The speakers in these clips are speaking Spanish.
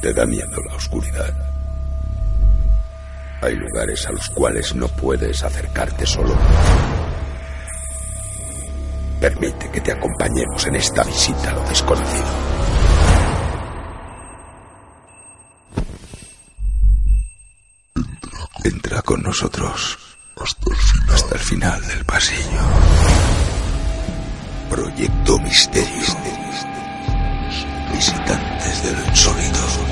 Te da miedo la oscuridad. Hay lugares a los cuales no puedes acercarte solo. Permite que te acompañemos en esta visita a lo desconocido. Entra con nosotros hasta el final, hasta el final del pasillo. Proyecto Misterio. Visitantes del sonido.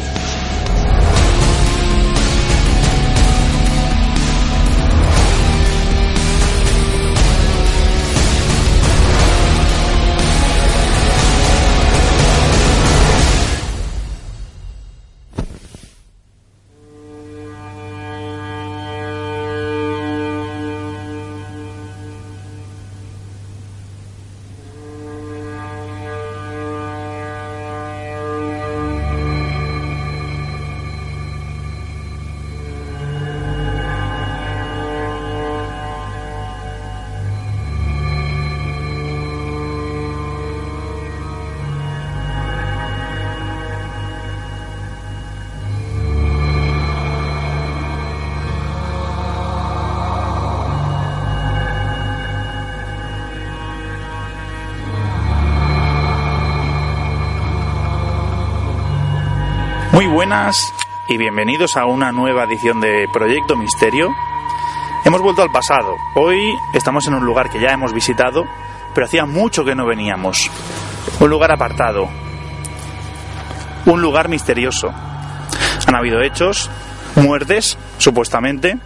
Y bienvenidos a una nueva edición de Proyecto Misterio. Hemos vuelto al pasado. Hoy estamos en un lugar que ya hemos visitado, pero hacía mucho que no veníamos. Un lugar apartado. Un lugar misterioso. Han habido hechos, muertes, supuestamente.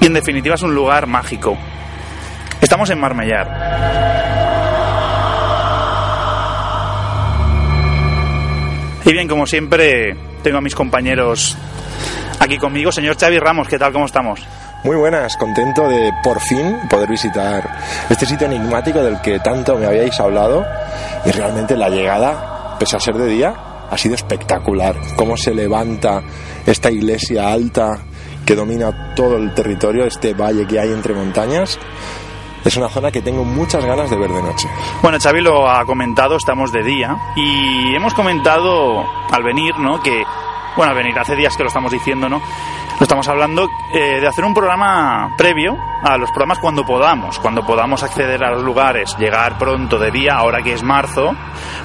Y en definitiva es un lugar mágico. Estamos en Marmellar. Y bien, como siempre, tengo a mis compañeros aquí conmigo. Señor Xavi Ramos, ¿qué tal? ¿Cómo estamos? Muy buenas, contento de por fin poder visitar este sitio enigmático del que tanto me habíais hablado y realmente la llegada, pese a ser de día, ha sido espectacular. Cómo se levanta esta iglesia alta que domina todo el territorio, este valle que hay entre montañas. Es una zona que tengo muchas ganas de ver de noche. Bueno, Xavi lo ha comentado, estamos de día y hemos comentado al venir, ¿no? Que, bueno, al venir, hace días que lo estamos diciendo, ¿no? Estamos hablando eh, de hacer un programa previo a los programas cuando podamos, cuando podamos acceder a los lugares, llegar pronto de día, ahora que es marzo,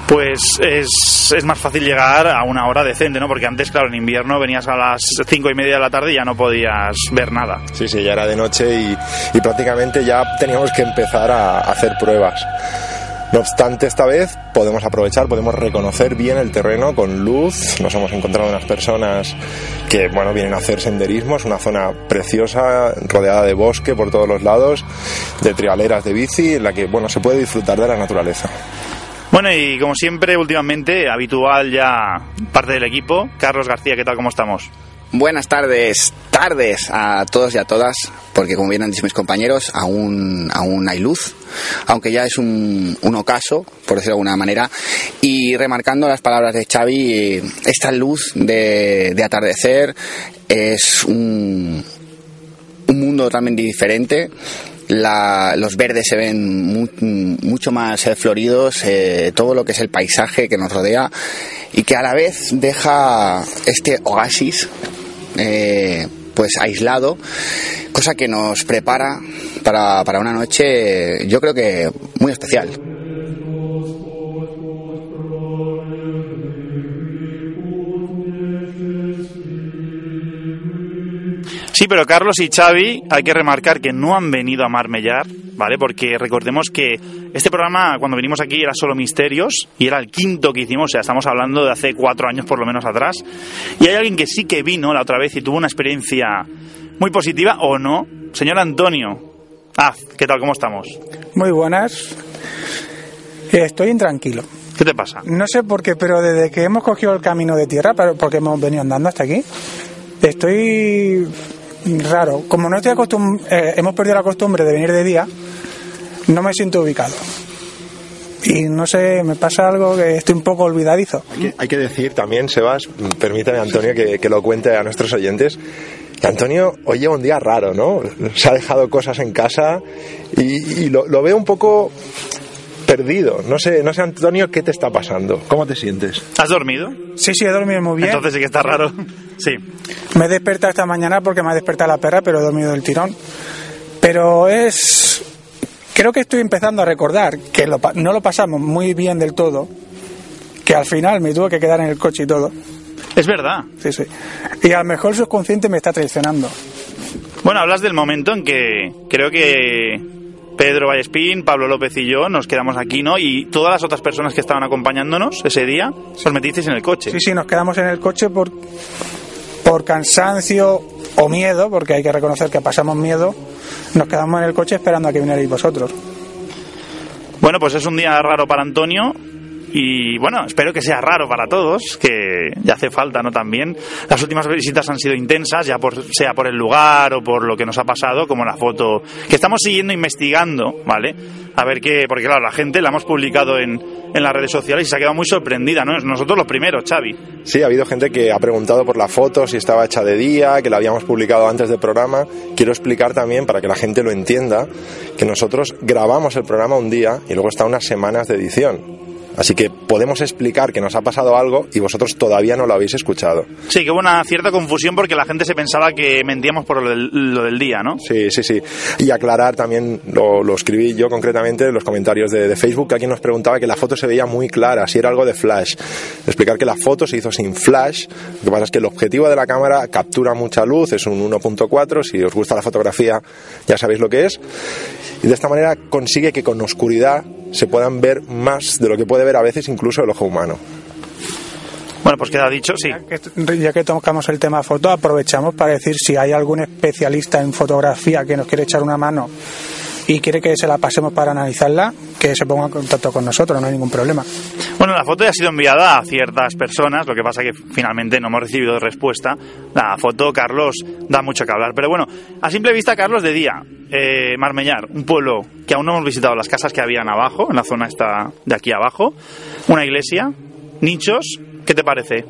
pues es, es más fácil llegar a una hora decente, ¿no? Porque antes, claro, en invierno venías a las cinco y media de la tarde y ya no podías ver nada. Sí, sí, ya era de noche y, y prácticamente ya teníamos que empezar a hacer pruebas. No obstante, esta vez podemos aprovechar, podemos reconocer bien el terreno con luz. Nos hemos encontrado unas personas que, bueno, vienen a hacer senderismo. Es una zona preciosa, rodeada de bosque por todos los lados, de trialeras de bici, en la que, bueno, se puede disfrutar de la naturaleza. Bueno, y como siempre, últimamente, habitual ya parte del equipo. Carlos García, ¿qué tal? ¿Cómo estamos? Buenas tardes, tardes a todos y a todas, porque como bien han dicho mis compañeros, aún, aún hay luz, aunque ya es un, un ocaso, por decirlo de alguna manera, y remarcando las palabras de Xavi, esta luz de, de atardecer es un, un mundo totalmente diferente, los verdes se ven mu, mucho más eh, floridos, eh, todo lo que es el paisaje que nos rodea y que a la vez deja este oasis eh, pues aislado, cosa que nos prepara para, para una noche yo creo que muy especial. Sí, pero Carlos y Xavi hay que remarcar que no han venido a Marmellar, ¿vale? Porque recordemos que este programa, cuando venimos aquí, era solo misterios y era el quinto que hicimos, o sea, estamos hablando de hace cuatro años por lo menos atrás. Y hay alguien que sí que vino la otra vez y tuvo una experiencia muy positiva, ¿o no? Señor Antonio. Ah, ¿qué tal? ¿Cómo estamos? Muy buenas. Estoy intranquilo. ¿Qué te pasa? No sé por qué, pero desde que hemos cogido el camino de tierra, pero porque hemos venido andando hasta aquí, estoy raro. Como no estoy acostum eh, hemos perdido la costumbre de venir de día, no me siento ubicado. Y no sé, me pasa algo que estoy un poco olvidadizo. Hay que, hay que decir también, Sebas, permítame Antonio que, que lo cuente a nuestros oyentes, que Antonio hoy lleva un día raro, ¿no? Se ha dejado cosas en casa y, y lo, lo veo un poco perdido. No sé, no sé, Antonio, ¿qué te está pasando? ¿Cómo te sientes? ¿Has dormido? Sí, sí, he dormido muy bien. Entonces sí que está raro. Sí. Me he despertado esta mañana porque me ha despertado la perra, pero he dormido del tirón. Pero es... Creo que estoy empezando a recordar que lo no lo pasamos muy bien del todo, que al final me tuve que quedar en el coche y todo. Es verdad. Sí, sí. Y a lo mejor el subconsciente me está traicionando. Bueno, hablas del momento en que creo que Pedro Vallespín, Pablo López y yo nos quedamos aquí, ¿no? Y todas las otras personas que estaban acompañándonos ese día, os metisteis en el coche. Sí, sí, nos quedamos en el coche por, por cansancio o miedo, porque hay que reconocer que pasamos miedo. Nos quedamos en el coche esperando a que vinierais vosotros. Bueno, pues es un día raro para Antonio y bueno, espero que sea raro para todos, que ya hace falta, ¿no? También las últimas visitas han sido intensas, ya sea por el lugar o por lo que nos ha pasado, como la foto que estamos siguiendo investigando, ¿vale? A ver qué, porque claro, la gente la hemos publicado en, en las redes sociales y se ha quedado muy sorprendida, ¿no? Nosotros los primeros, Xavi. Sí, ha habido gente que ha preguntado por la foto, si estaba hecha de día, que la habíamos publicado antes del programa. Quiero explicar también, para que la gente lo entienda, que nosotros grabamos el programa un día y luego está unas semanas de edición. Así que podemos explicar que nos ha pasado algo y vosotros todavía no lo habéis escuchado. Sí, que hubo una cierta confusión porque la gente se pensaba que mentíamos por lo del, lo del día, ¿no? Sí, sí, sí. Y aclarar también, lo, lo escribí yo concretamente en los comentarios de, de Facebook, que alguien nos preguntaba que la foto se veía muy clara, si era algo de flash. Explicar que la foto se hizo sin flash, lo que pasa es que el objetivo de la cámara captura mucha luz, es un 1.4, si os gusta la fotografía ya sabéis lo que es, y de esta manera consigue que con oscuridad se puedan ver más de lo que puede ver a veces incluso el ojo humano. Bueno, pues queda dicho, sí. Ya que, ya que tocamos el tema foto, aprovechamos para decir si hay algún especialista en fotografía que nos quiere echar una mano y quiere que se la pasemos para analizarla, que se ponga en contacto con nosotros, no hay ningún problema. Bueno, la foto ya ha sido enviada a ciertas personas, lo que pasa que finalmente no hemos recibido respuesta. La foto, Carlos, da mucho que hablar. Pero bueno, a simple vista, Carlos, de día, eh, Marmellar, un pueblo que aún no hemos visitado, las casas que habían abajo, en la zona esta de aquí abajo, una iglesia, nichos, ¿qué te parece?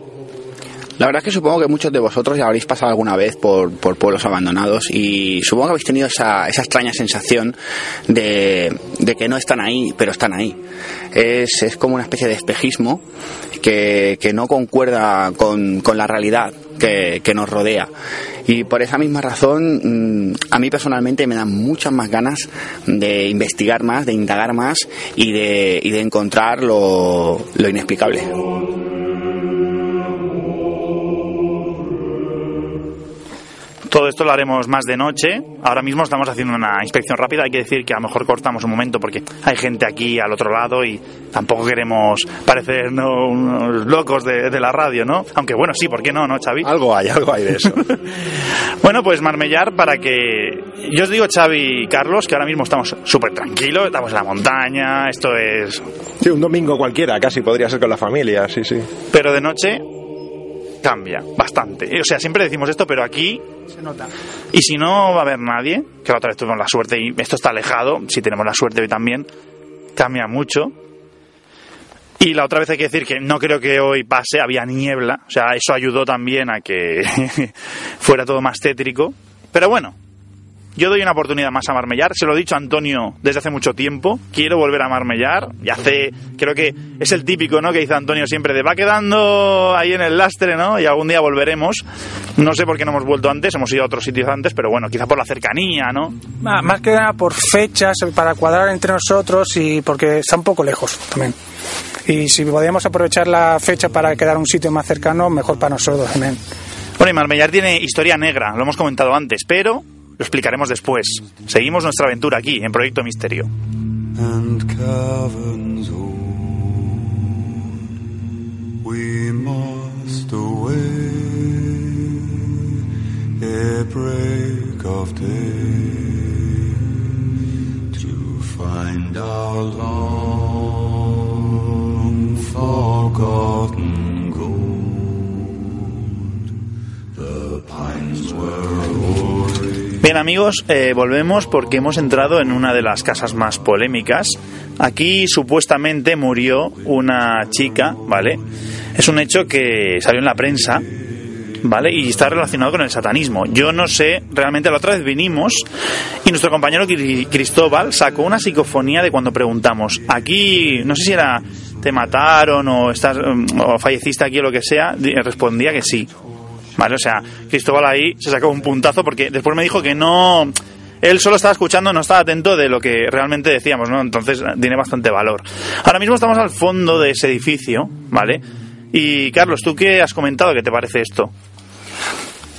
La verdad es que supongo que muchos de vosotros ya habréis pasado alguna vez por, por pueblos abandonados y supongo que habéis tenido esa, esa extraña sensación de, de, que no están ahí, pero están ahí. Es, es como una especie de espejismo que, que no concuerda con, con la realidad que, que, nos rodea. Y por esa misma razón, a mí personalmente me dan muchas más ganas de investigar más, de indagar más y de, y de encontrar lo, lo inexplicable. Todo esto lo haremos más de noche. Ahora mismo estamos haciendo una inspección rápida. Hay que decir que a lo mejor cortamos un momento porque hay gente aquí al otro lado y tampoco queremos parecer ¿no? unos locos de, de, la radio, ¿no? Aunque bueno, sí, ¿por qué no, no, Xavi? Algo hay, algo hay de eso. bueno, pues marmellar para que... Yo os digo, Xavi y Carlos, que ahora mismo estamos súper tranquilos, estamos en la montaña, esto es... Sí, un domingo cualquiera, casi podría ser con la familia, sí, sí. Pero de noche cambia bastante. O sea, siempre decimos esto, pero aquí se nota. Y si no va a haber nadie, que la otra vez tuvimos la suerte y esto está alejado, si tenemos la suerte hoy también, cambia mucho. Y la otra vez hay que decir que no creo que hoy pase, había niebla, o sea, eso ayudó también a que fuera todo más tétrico. Pero bueno, yo doy una oportunidad más a Marmellar, se lo he dicho a Antonio desde hace mucho tiempo, quiero volver a Marmellar, y hace, creo que es el típico, ¿no? Que dice Antonio siempre de va quedando ahí en el lastre, ¿no? Y algún día volveremos. No sé por qué no hemos vuelto antes, hemos ido a otros sitios antes, pero bueno, quizá por la cercanía, ¿no? Más que nada por fechas, para cuadrar entre nosotros y porque está un poco lejos también. Y si podíamos aprovechar la fecha para quedar un sitio más cercano, mejor para nosotros también. Bueno, y Marmellar tiene historia negra, lo hemos comentado antes, pero lo explicaremos después. Seguimos nuestra aventura aquí, en Proyecto Misterio. Bien amigos, eh, volvemos porque hemos entrado en una de las casas más polémicas. Aquí supuestamente murió una chica, ¿vale? Es un hecho que salió en la prensa ¿vale? Y está relacionado con el satanismo. Yo no sé, realmente la otra vez vinimos y nuestro compañero Cri- Cristóbal sacó una psicofonía de cuando preguntamos, aquí, no sé si era, te mataron o, estás, mm, o falleciste aquí o lo que sea, respondía que sí. ¿Vale? O sea, Cristóbal ahí se sacó un puntazo porque después me dijo que no... Él solo estaba escuchando, no estaba atento de lo que realmente decíamos, ¿no? Entonces tiene bastante valor. Ahora mismo estamos al fondo de ese edificio, ¿vale? Y Carlos, ¿tú qué has comentado? ¿Qué te parece esto?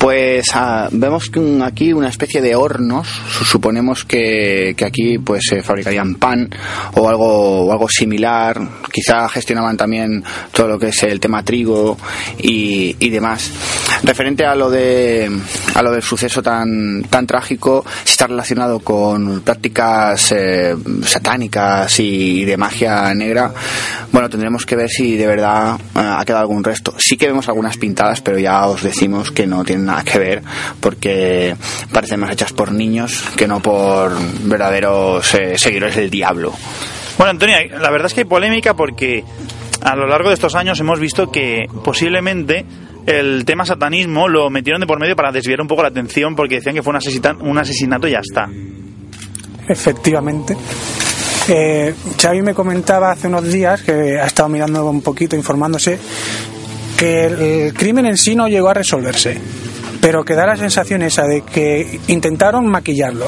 Pues ah, vemos aquí una especie de hornos. Su- Suponemos que, que aquí pues se fabricarían pan o algo o algo similar. Quizá gestionaban también todo lo que es el tema trigo y, y demás. Referente a lo de a lo del suceso tan tan trágico, si está relacionado con prácticas eh, satánicas y de magia negra. Bueno, tendremos que ver si de verdad eh, ha quedado algún resto. Sí que vemos algunas pintadas, pero ya os decimos que no tienen nada que ver porque parecen más hechas por niños que no por verdaderos eh, seguidores del diablo. Bueno, Antonia, la verdad es que hay polémica porque a lo largo de estos años hemos visto que posiblemente el tema satanismo lo metieron de por medio para desviar un poco la atención porque decían que fue un, asesita- un asesinato y ya está. Efectivamente. Eh, Xavi me comentaba hace unos días, que ha estado mirando un poquito, informándose, que el, el crimen en sí no llegó a resolverse, pero que da la sensación esa de que intentaron maquillarlo.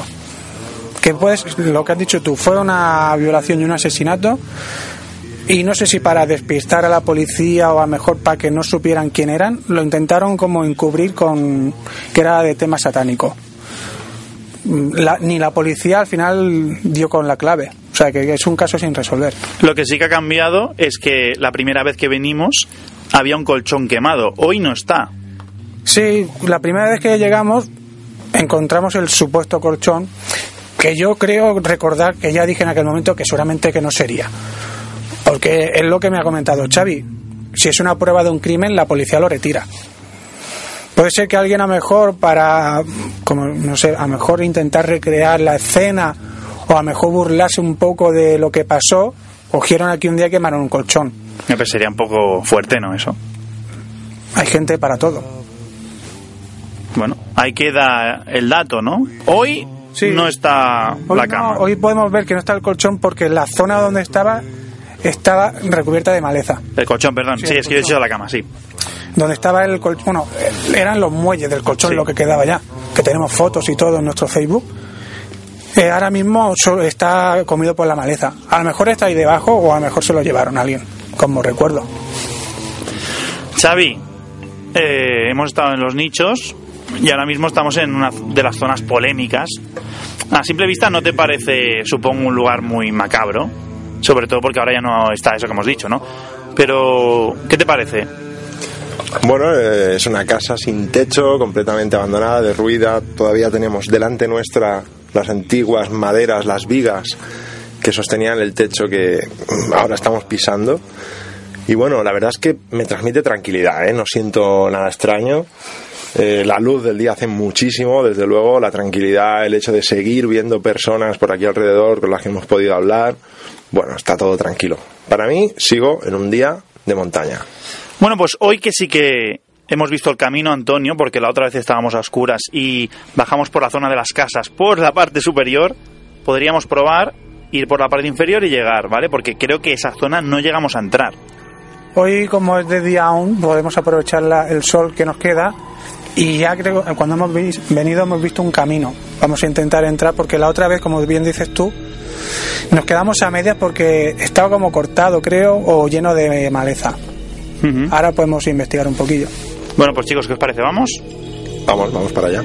Que pues, lo que has dicho tú, fue una violación y un asesinato, y no sé si para despistar a la policía o a mejor para que no supieran quién eran, lo intentaron como encubrir con que era de tema satánico la- ni la policía al final dio con la clave. O sea, que es un caso sin resolver. Lo que sí que ha cambiado es que la primera vez que venimos había un colchón quemado. Hoy no está. Sí, la primera vez que llegamos encontramos el supuesto colchón que yo creo recordar que ya dije en aquel momento que seguramente que no sería. Porque es lo que me ha comentado Xavi. Si es una prueba de un crimen, la policía lo retira. Puede ser que alguien a mejor para, como no sé, a mejor intentar recrear la escena o a mejor burlarse un poco de lo que pasó, cogieron aquí un día y quemaron un colchón. Me parece sería un poco fuerte, ¿no? Eso. Hay gente para todo. Bueno, ahí queda el dato, ¿no? Hoy Sí. no está Hoy, la no, cama. hoy podemos ver que no está el colchón porque la zona donde estaba estaba recubierta de maleza. El colchón, perdón. Sí, es que yo he dicho la cama, sí. Donde estaba el colchón, bueno, eran los muelles del colchón Sí. lo que quedaba ya, que tenemos fotos y todo en nuestro Facebook. Eh, ahora mismo está comido por la maleza. A lo mejor está ahí debajo o a lo mejor se lo llevaron a alguien, como recuerdo. Xavi, eh, hemos estado en los nichos y ahora mismo estamos en una de las zonas polémicas. A simple vista no te parece, supongo, un lugar muy macabro, sobre todo porque ahora ya no está eso que hemos dicho, ¿no? Pero, ¿qué te parece? Bueno, eh, es una casa sin techo, completamente abandonada, derruida. Todavía tenemos delante nuestra las antiguas maderas, las vigas que sostenían el techo que mm, ahora estamos pisando. Y bueno, la verdad es que me transmite tranquilidad, ¿eh? no siento nada extraño. Eh, la luz del día hace muchísimo, desde luego, la tranquilidad, el hecho de seguir viendo personas por aquí alrededor con las que hemos podido hablar. Bueno, está todo tranquilo. Para mí, sigo en un día de montaña. Bueno, pues hoy que sí que hemos visto el camino, Antonio, porque la otra vez estábamos a oscuras y bajamos por la zona de las casas por la parte superior, podríamos probar ir por la parte inferior y llegar, ¿vale? Porque creo que esa zona no llegamos a entrar. Hoy, como es de día aún, podemos aprovechar la- el sol que nos queda y ya creo que cuando hemos vis- venido hemos visto un camino. Vamos a intentar entrar porque la otra vez, como bien dices tú, nos quedamos a medias porque estaba como cortado, creo, o lleno de maleza. Ahora podemos investigar un poquillo. Bueno, pues chicos, ¿qué os parece? ¿Vamos? Vamos, vamos para allá.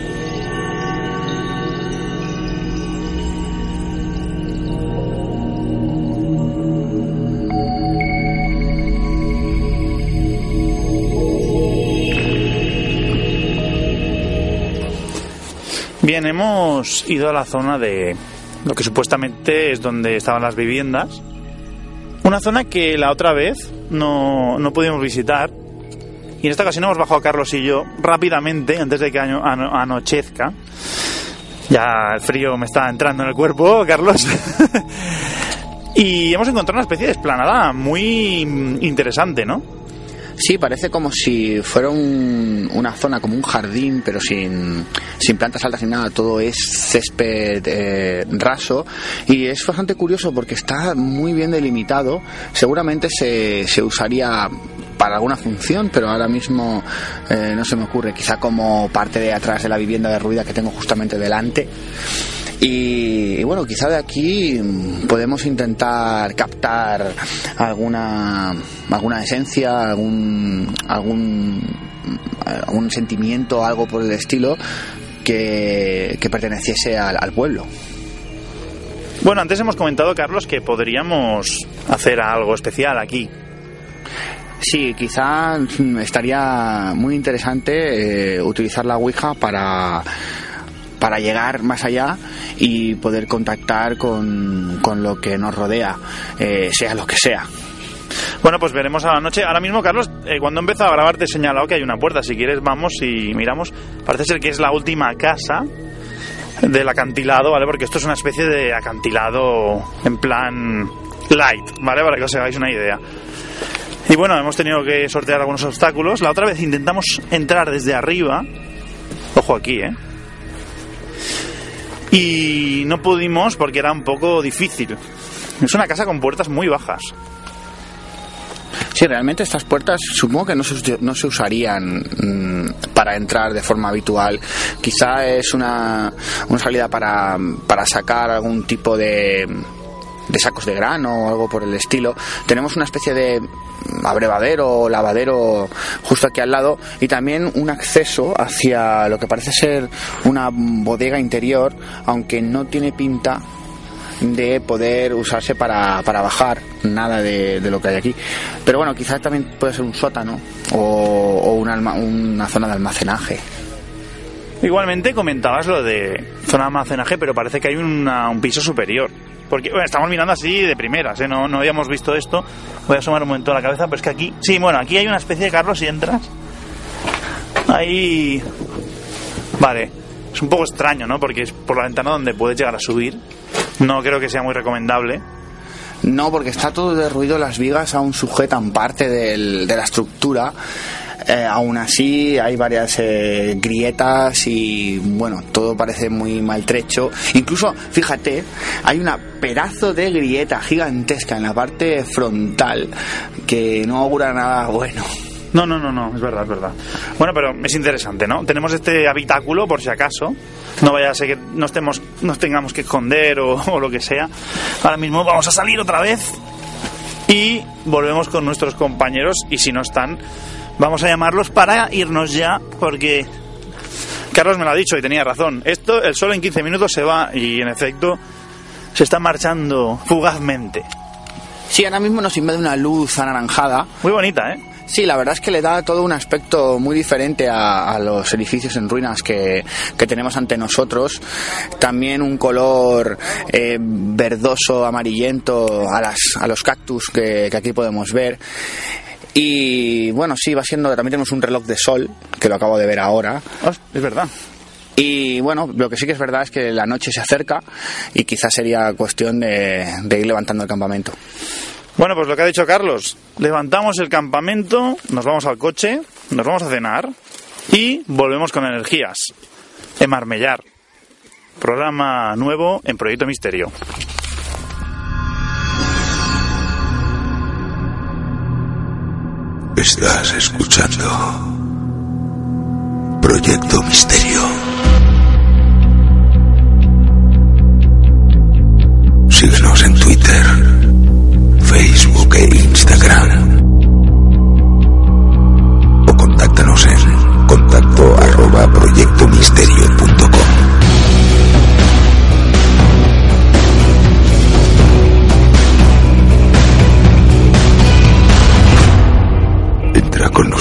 Bien, hemos ido a la zona de lo que supuestamente es donde estaban las viviendas. Una zona que la otra vez no, no pudimos visitar. Y en esta ocasión hemos bajado Carlos y yo rápidamente, antes de que ano- ano- anochezca. Ya el frío me está entrando en el cuerpo, Carlos. y hemos encontrado una especie de esplanada muy mm, interesante, ¿no? Sí, parece como si fuera un- una zona como un jardín, pero sin, sin plantas altas ni nada. Todo es césped eh, raso y es bastante curioso porque está muy bien delimitado. Seguramente se, se usaría para alguna función, pero ahora mismo eh, no se me ocurre. Quizá como parte de atrás de la vivienda derruida que tengo justamente delante. Y, y bueno, quizá de aquí mm, podemos intentar captar alguna alguna esencia, algún algún algún sentimiento, algo por el estilo que, que perteneciese al, al pueblo. Bueno, antes hemos comentado, Carlos, que podríamos hacer algo especial aquí. Sí, quizá mm, estaría muy interesante eh, utilizar la Ouija para para llegar más allá y poder contactar con, con lo que nos rodea, eh, sea lo que sea. Bueno, pues veremos a la noche. Ahora mismo, Carlos, eh, cuando empezó a grabar te he señalado que hay una puerta. Si quieres, vamos y miramos. Parece ser que es la última casa del acantilado, ¿vale? Porque esto es una especie de acantilado en plan light, ¿vale? Para que os hagáis una idea. Y bueno, hemos tenido que sortear algunos obstáculos. La otra vez intentamos entrar desde arriba. Ojo aquí, ¿eh? Y no pudimos porque era un poco difícil. Es una casa con puertas muy bajas. Sí, realmente estas puertas supongo que no se, no se usarían mm, para entrar de forma habitual. Quizá es una, una salida para, para sacar algún tipo de, de sacos de grano o algo por el estilo. Tenemos una especie de abrevadero lavadero justo aquí al lado y también un acceso hacia lo que parece ser una bodega interior, aunque no tiene pinta de poder usarse para, para bajar nada de, de lo que hay aquí. Pero bueno, quizás también puede ser un sótano o, una zona de almacenaje. Igualmente comentabas lo de zona de almacenaje, pero parece que hay un piso superior. Porque estamos mirando así de primeras, ¿eh? no, no habíamos visto esto. Voy a asomar un momento la cabeza, pero es que aquí, sí, bueno, aquí hay una especie de Carlos si entras. Ahí, vale, es un poco extraño, ¿no? Porque es por la ventana donde puedes llegar a subir. No creo que sea muy recomendable. No, porque está todo derruido, las vigas aún sujetan parte del- de la estructura. Eh, aún así hay varias eh, grietas y bueno, todo parece muy maltrecho. Incluso, fíjate, hay una pedazo de grieta gigantesca en la parte frontal que no augura nada bueno. No, no, no, no, es verdad, es verdad. Bueno, pero es interesante, ¿no? Tenemos este habitáculo por si acaso. No vaya a ser que nos, tengamos que esconder o, o lo que sea. Ahora mismo vamos a salir otra vez y volvemos con nuestros compañeros y si no están, vamos a llamarlos para irnos ya porque Carlos me lo ha dicho y tenía razón. Esto, el sol en 15 minutos se va y en efecto se está marchando fugazmente. Sí, ahora mismo nos invade una luz anaranjada Muy bonita, ¿eh? Sí, la verdad es que le da todo un aspecto muy diferente a, a los edificios en ruinas que, que tenemos ante nosotros. También un color eh, verdoso, amarillento a, las, a los cactus que, que aquí podemos ver. Y bueno, sí, va siendo. También tenemos un reloj de sol, que lo acabo de ver ahora. Oh, es verdad. Y bueno, lo que sí que es verdad es que la noche se acerca y quizás sería cuestión de, de ir levantando el campamento. Bueno, pues lo que ha dicho Carlos, levantamos el campamento, nos vamos al coche, nos vamos a cenar y volvemos con energías. En Marmellar. Programa nuevo en Proyecto Misterio. Estás escuchando Proyecto Misterio. Síguenos en Twitter, Facebook e Instagram. O contáctanos en contacto arroba proyectomisterio.com.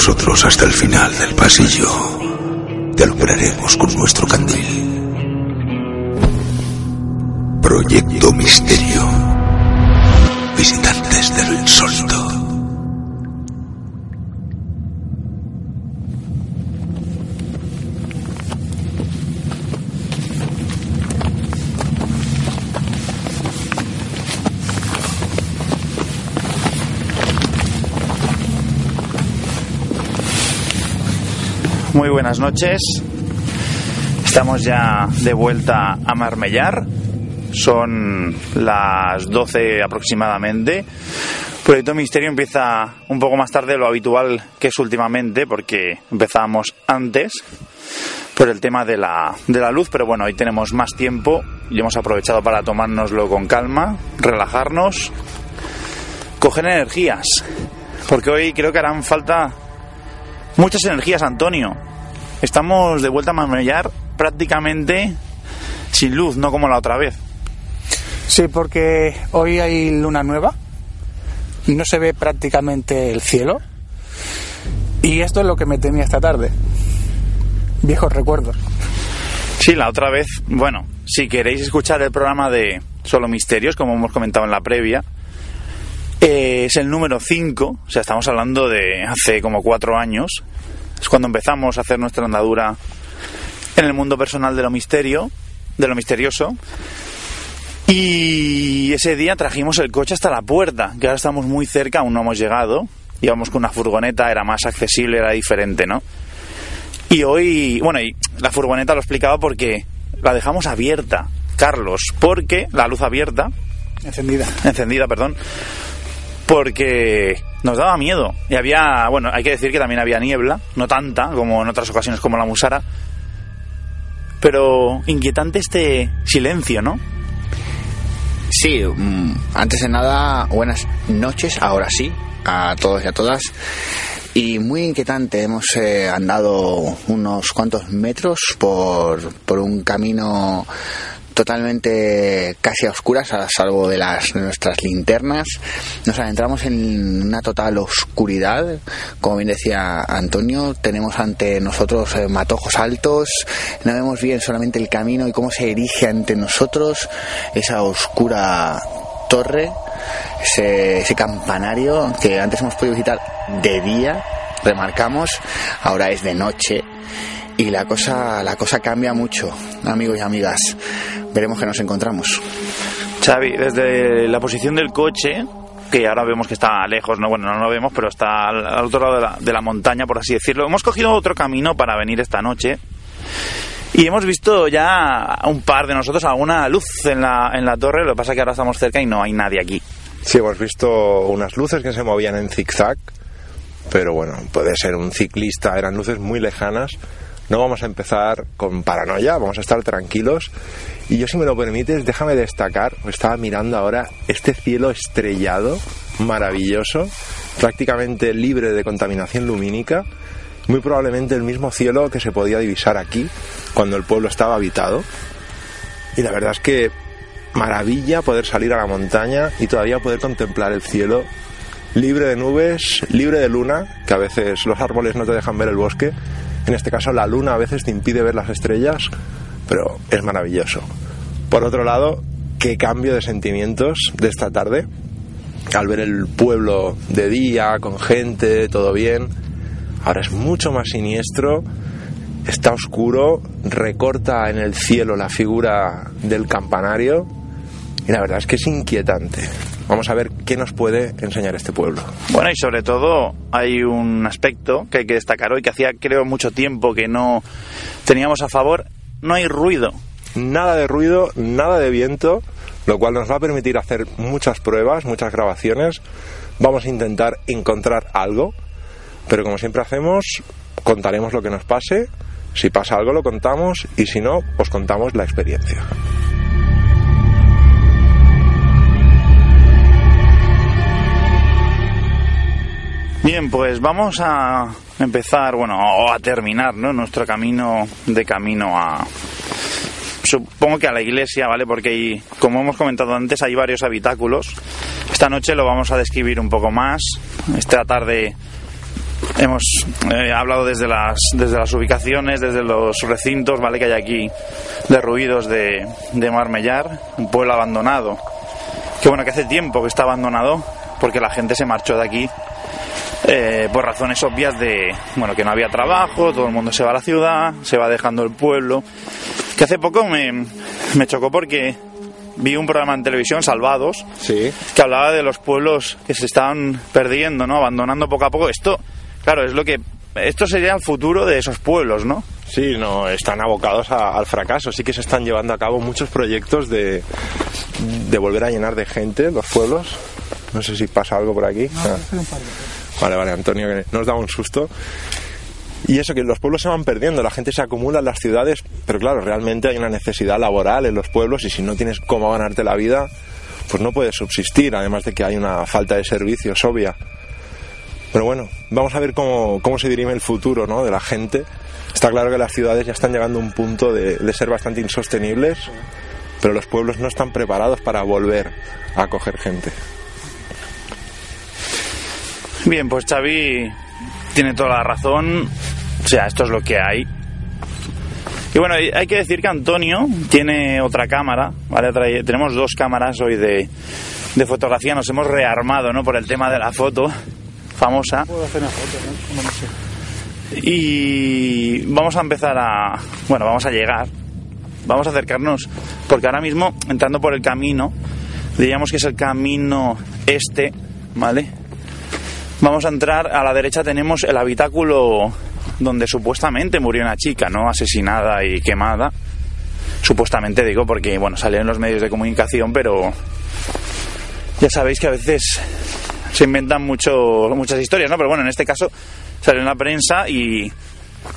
nosotros hasta el final del pasillo. Te alumbraremos con nuestro candil. Proyecto Misterio. Visitantes del insólito. Muy buenas noches. Estamos ya de vuelta a Marmellar. Son las 12 aproximadamente. Proyecto Misterio empieza un poco más tarde de lo habitual que es últimamente, porque empezábamos antes por el tema de la, de la luz, pero bueno, hoy tenemos más tiempo y hemos aprovechado para tomárnoslo con calma, relajarnos, coger energías, porque hoy creo que harán falta muchas energías, Antonio. Estamos de vuelta a Marmellar prácticamente sin luz, no como la otra vez. Sí, porque hoy hay luna nueva, no se ve prácticamente el cielo y esto es lo que me temía esta tarde. Viejos recuerdos. Sí, la otra vez, bueno, si queréis escuchar el programa de Solo Misterios, como hemos comentado en la previa, eh, es el número 5, o sea, estamos hablando de hace como cuatro años, es cuando empezamos a hacer nuestra andadura en el mundo personal de lo misterio, de lo misterioso. Y ese día trajimos el coche hasta la puerta, que ahora estamos muy cerca, aún no hemos llegado. Íbamos con una furgoneta, era más accesible, era diferente, ¿no? Y hoy, bueno, y la furgoneta lo explicaba porque la dejamos abierta, Carlos, porque la luz abierta, Encendida. encendida, perdón, porque nos daba miedo. Y había, bueno, hay que decir que también había niebla, no tanta como en otras ocasiones como la Musara, pero inquietante este silencio, ¿no? Sí, mm, antes de nada, buenas noches, ahora sí, a todos y a todas. Y muy inquietante, hemos eh, andado unos cuantos metros por, por un camino totalmente casi a oscuras, a salvo de las nuestras linternas. Nos adentramos en una total oscuridad, como bien decía Antonio, tenemos ante nosotros eh, matojos altos, no vemos bien solamente el camino y cómo se erige ante nosotros esa oscura torre, ese, ese campanario que antes hemos podido visitar de día, remarcamos, ahora es de noche y la cosa, la cosa cambia mucho, amigos y amigas. Veremos que nos encontramos. Xavi, desde la posición del coche, que ahora vemos que está lejos, no bueno, no lo vemos, pero está al, al otro lado de la, de la montaña, por así decirlo. Hemos cogido otro camino para venir esta noche. Y hemos visto ya un par de nosotros alguna luz en la, en la torre, lo que pasa es que ahora estamos cerca y no hay nadie aquí. Sí, hemos visto unas luces que se movían en zigzag, pero bueno, puede ser un ciclista, eran luces muy lejanas. No vamos a empezar con paranoia, vamos a estar tranquilos. Y yo, si me lo permites, déjame destacar, estaba mirando ahora este cielo estrellado, maravilloso, prácticamente libre de contaminación lumínica, muy probablemente el mismo cielo que se podía divisar aquí cuando el pueblo estaba habitado. Y la verdad es que maravilla poder salir a la montaña y todavía poder contemplar el cielo libre de nubes, libre de luna, que a veces los árboles no te dejan ver el bosque. En este caso la luna a veces te impide ver las estrellas, pero es maravilloso. Por otro lado, qué cambio de sentimientos de esta tarde al ver el pueblo de día, con gente, todo bien. Ahora es mucho más siniestro, está oscuro, recorta en el cielo la figura del campanario y la verdad es que es inquietante. Vamos a ver qué nos puede enseñar este pueblo. Bueno, y sobre todo hay un aspecto que hay que destacar hoy, que hacía creo mucho tiempo que no teníamos a favor, no hay ruido. Nada de ruido, nada de viento, lo cual nos va a permitir hacer muchas pruebas, muchas grabaciones. Vamos a intentar encontrar algo, pero como siempre hacemos, contaremos lo que nos pase. Si pasa algo lo contamos y si no, os contamos la experiencia. Bien, pues vamos a empezar, bueno, o a terminar, ¿no? Nuestro camino de camino a, supongo que a la iglesia, ¿vale? Porque hay, como hemos comentado antes, hay varios habitáculos. Esta noche lo vamos a describir un poco más. Esta tarde hemos eh, hablado desde las, desde las ubicaciones, desde los recintos, ¿vale? Que hay aquí de ruidos de, de Marmellar, un pueblo abandonado. Que bueno, que hace tiempo que está abandonado porque la gente se marchó de aquí eh, por razones obvias de bueno que no había trabajo, todo el mundo se va a la ciudad, se va dejando el pueblo. Que hace poco me, me chocó porque vi un programa en televisión, Salvados, Sí. que hablaba de los pueblos que se estaban perdiendo, ¿no? Abandonando poco a poco. Esto, claro, es lo que Esto sería el futuro de esos pueblos, ¿no? Sí, no, están abocados a- al fracaso. Sí que se están llevando a cabo muchos proyectos de, de volver a llenar de gente los pueblos. No sé si pasa algo por aquí. Ah. Vale, vale, Antonio, que nos da un susto. Y eso, que los pueblos se van perdiendo, la gente se acumula en las ciudades, pero claro, realmente hay una necesidad laboral en los pueblos y si no tienes cómo ganarte la vida, pues no puedes subsistir, además de que hay una falta de servicios obvia. Pero bueno, vamos a ver cómo, cómo se dirime el futuro ¿no? de la gente. Está claro que las ciudades ya están llegando a un punto de, de ser bastante insostenibles, pero los pueblos no están preparados para volver a acoger gente. Bien, pues Xavi tiene toda la razón. O sea, esto es lo que hay. Y bueno, hay que decir que Antonio tiene otra cámara, ¿vale? Tenemos dos cámaras hoy de, de fotografía, nos hemos rearmado, ¿no? Por el tema de la foto famosa. Puedo hacer una foto, ¿no? Y vamos a empezar a. Bueno, vamos a llegar. Vamos a acercarnos. Porque ahora mismo, entrando por el camino, diríamos que es el camino este, ¿vale? Vamos a entrar. A la derecha tenemos el habitáculo donde supuestamente murió una chica, ¿no? Asesinada y quemada. Supuestamente digo porque, bueno, salió en los medios de comunicación, pero. Ya sabéis que a veces se inventan mucho, muchas historias, ¿no? Pero bueno, en este caso salió en la prensa y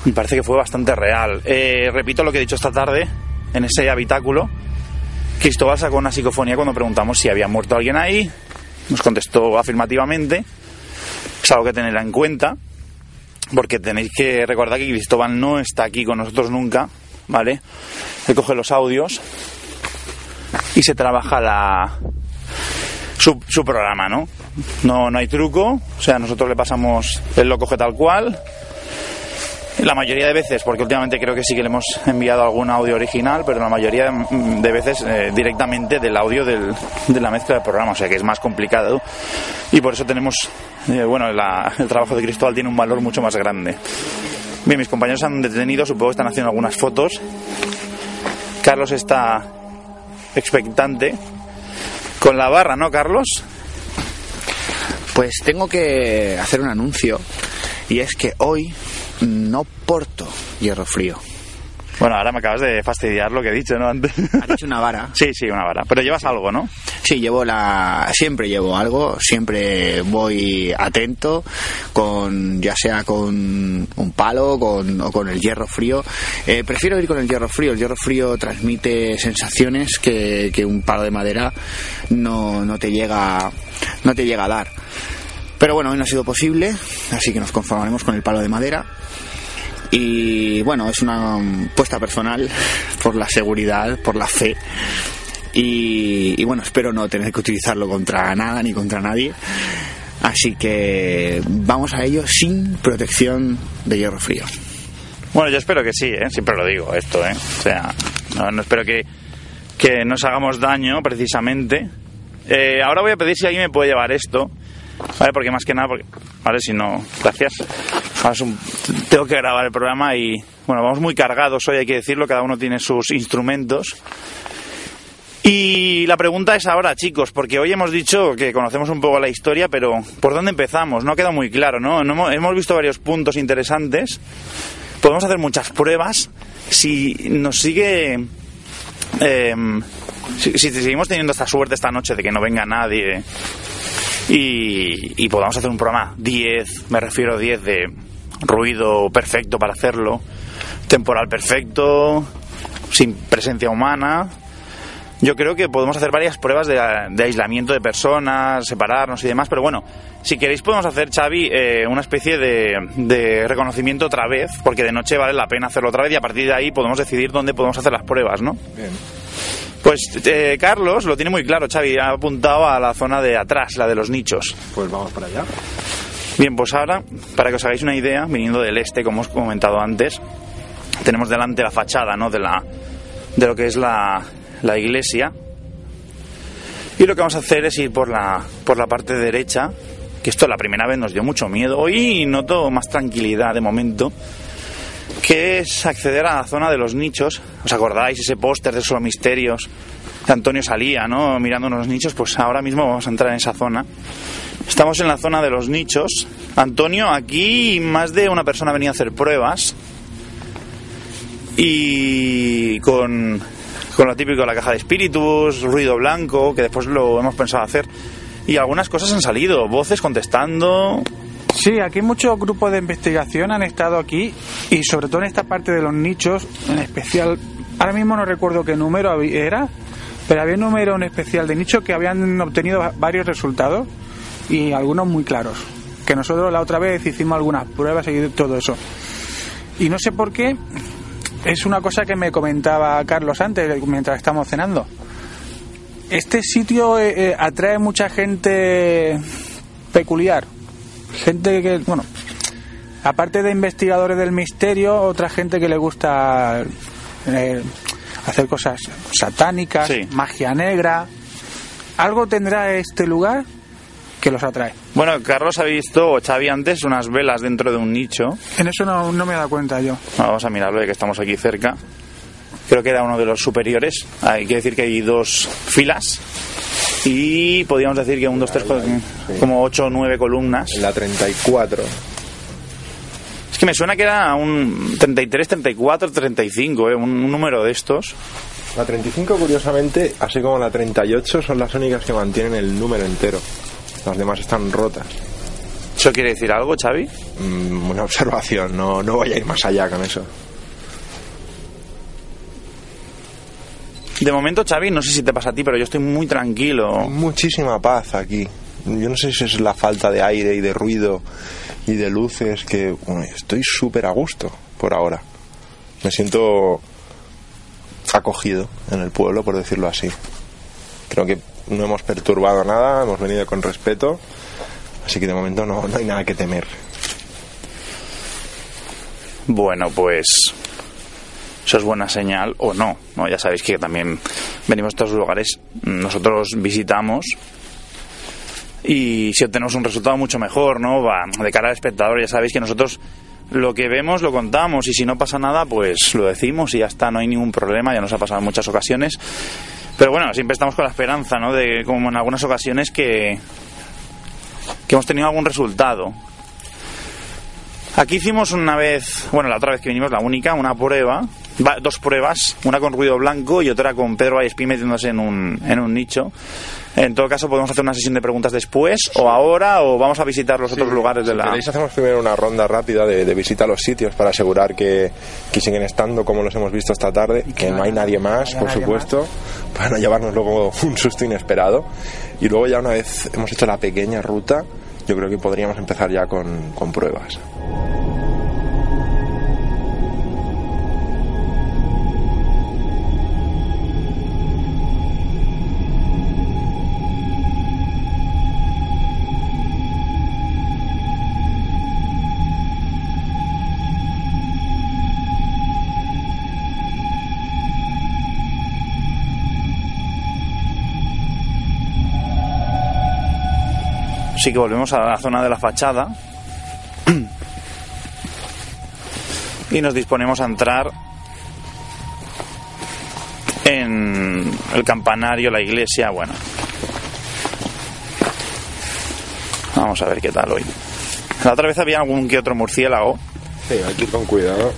me parece que fue bastante real. Eh, repito lo que he dicho esta tarde en ese habitáculo. Cristóbal sacó una psicofonía cuando preguntamos si había muerto alguien ahí. Nos contestó afirmativamente. Algo que tener en cuenta. Porque tenéis que recordar que Cristóbal no está aquí con nosotros nunca. ¿Vale? Él coge los audios y se trabaja la, su, su programa, ¿no? ¿no? No hay truco, o sea, nosotros le pasamos, él lo coge tal cual. La mayoría de veces, porque últimamente creo que sí que le hemos enviado algún audio original, pero la mayoría de veces eh, directamente del audio del- de la mezcla del programa, o sea que es más complicado. Y por eso tenemos, eh, bueno, la- el trabajo de Cristóbal tiene un valor mucho más grande. Bien, mis compañeros han detenido, supongo que están haciendo algunas fotos. Carlos está expectante con la barra, ¿no, Carlos? Pues tengo que hacer un anuncio y es que hoy no porto hierro frío. Bueno, ahora me acabas de fastidiar lo que he dicho, ¿no? Antes. Has dicho una vara. Sí, sí, una vara. Pero llevas algo, ¿no? Sí, llevo la, siempre llevo algo, siempre voy atento, con, ya sea con un palo con, o con el hierro frío. Eh, prefiero ir con el hierro frío. El hierro frío transmite sensaciones que, que un palo de madera no, no te llega, no te llega a dar. Pero bueno, hoy no ha sido posible, así que nos conformaremos con el palo de madera. Y bueno, es una puesta personal por la seguridad, por la fe. Y, y bueno, espero no tener que utilizarlo contra nada ni contra nadie. Así que vamos a ello sin protección de hierro frío. Bueno, yo espero que sí, ¿eh? Siempre lo digo esto, ¿eh? O sea, no, no espero que, que nos hagamos daño, precisamente. Eh, ahora voy a pedir si alguien me puede llevar esto, ¿vale? Porque más que nada, porque, ¿vale? Si no, gracias. Tengo que grabar el programa y, bueno, vamos muy cargados hoy, hay que decirlo, cada uno tiene sus instrumentos. Y la pregunta es ahora, chicos, porque hoy hemos dicho que conocemos un poco la historia, pero ¿por dónde empezamos? No ha quedado muy claro, ¿no? Hemos, visto varios puntos interesantes. Podemos hacer muchas pruebas. Si nos sigue... si, si seguimos teniendo esta suerte esta noche de que no venga nadie y, y podamos hacer un programa 10, me refiero a 10 de ruido perfecto para hacerlo, temporal perfecto, sin presencia humana, yo creo que podemos hacer varias pruebas de, de aislamiento de personas, separarnos y demás, pero bueno, si queréis podemos hacer, Xavi, eh, una especie de, de reconocimiento otra vez, porque de noche vale la pena hacerlo otra vez y a partir de ahí podemos decidir dónde podemos hacer las pruebas, ¿no? Bien. Pues eh, Carlos lo tiene muy claro, Xavi, ha apuntado a la zona de atrás, la de los nichos. Pues vamos para allá. Bien, pues ahora, para que os hagáis una idea, viniendo del este, como os he comentado antes, tenemos delante la fachada, ¿no? De la de lo que es la, la iglesia. Y lo que vamos a hacer es ir por la por la parte derecha, que esto la primera vez nos dio mucho miedo. Hoy noto más tranquilidad de momento, que es acceder a la zona de los nichos. ¿Os acordáis ese póster de solo misterios? Que Antonio salía, ¿no? Mirando unos nichos, pues ahora mismo vamos a entrar en esa zona. Estamos en la zona de los nichos. Antonio, aquí más de una persona venía a hacer pruebas. Y con, con lo típico, la caja de espíritus, ruido blanco, que después lo hemos pensado hacer. Y algunas cosas han salido, voces contestando. Sí, aquí muchos grupos de investigación han estado aquí y sobre todo en esta parte de los nichos, en especial, ahora mismo no recuerdo qué número era, pero había un número en especial de nicho que habían obtenido varios resultados y algunos muy claros. Que nosotros la otra vez hicimos algunas pruebas y todo eso. Y no sé por qué, es una cosa que me comentaba Carlos antes, mientras estamos cenando. Este sitio eh, eh, atrae mucha gente peculiar, gente que, bueno, aparte de investigadores del misterio, otra gente que le gusta eh, hacer cosas satánicas, Sí. magia negra. Algo tendrá este lugar que los atrae. Bueno, Carlos ha visto, o Xavi antes, unas velas dentro de un nicho. En eso no, no me he dado cuenta yo. Vamos a mirarlo, ya que estamos aquí cerca. Creo que era uno de los superiores. Hay que decir que hay dos filas. Y podríamos decir que un, dos, tres, como ocho o nueve columnas. En la 34. Es que me suena que era un 33, 34, 35, ¿eh? un, un número de estos. La 35, curiosamente, así como la 38, son las únicas que mantienen el número entero. Las demás están rotas. ¿Eso quiere decir algo, Xavi? Mm, una observación, no, no voy a ir más allá con eso. De momento, Xavi, no sé si te pasa a ti, pero yo estoy muy tranquilo. Muchísima paz aquí. Yo no sé si es la falta de aire y de ruido y de luces que bueno, estoy súper a gusto por ahora. Me siento acogido en el pueblo, por decirlo así. Creo que no hemos perturbado nada, hemos venido con respeto, así que de momento no, no hay nada que temer. Bueno, pues eso es buena señal o no, ¿no? Ya sabéis que también venimos a estos lugares, nosotros visitamos y si obtenemos un resultado mucho mejor, ¿no? Va, de cara al espectador, ya sabéis que nosotros lo que vemos lo contamos y si no pasa nada, pues lo decimos y ya está, no hay ningún problema, ya nos ha pasado en muchas ocasiones. Pero bueno, siempre estamos con la esperanza, ¿no? De como en algunas ocasiones que que hemos tenido algún resultado. Aquí hicimos una vez, bueno, la otra vez que vinimos, la única, una prueba, va- dos pruebas, una con ruido blanco y otra con Pedro Vallespí metiéndose en un, en un nicho. En todo caso, podemos hacer una sesión de preguntas después, o ahora, o vamos a visitar los otros lugares de Si la. queréis hacemos primero una ronda rápida de, de visita a los sitios para asegurar que, que siguen estando como los hemos visto esta tarde, que no hay nadie más, por nadie supuesto, para no llevarnos luego un susto inesperado. Y luego ya una vez hemos hecho la pequeña ruta, yo creo que podríamos empezar ya con, con pruebas. Así que volvemos a la zona de la fachada. Y nos disponemos a entrar en el campanario, la iglesia, bueno. Vamos a ver qué tal hoy. La otra vez había algún que otro murciélago. Sí, ir con cuidado.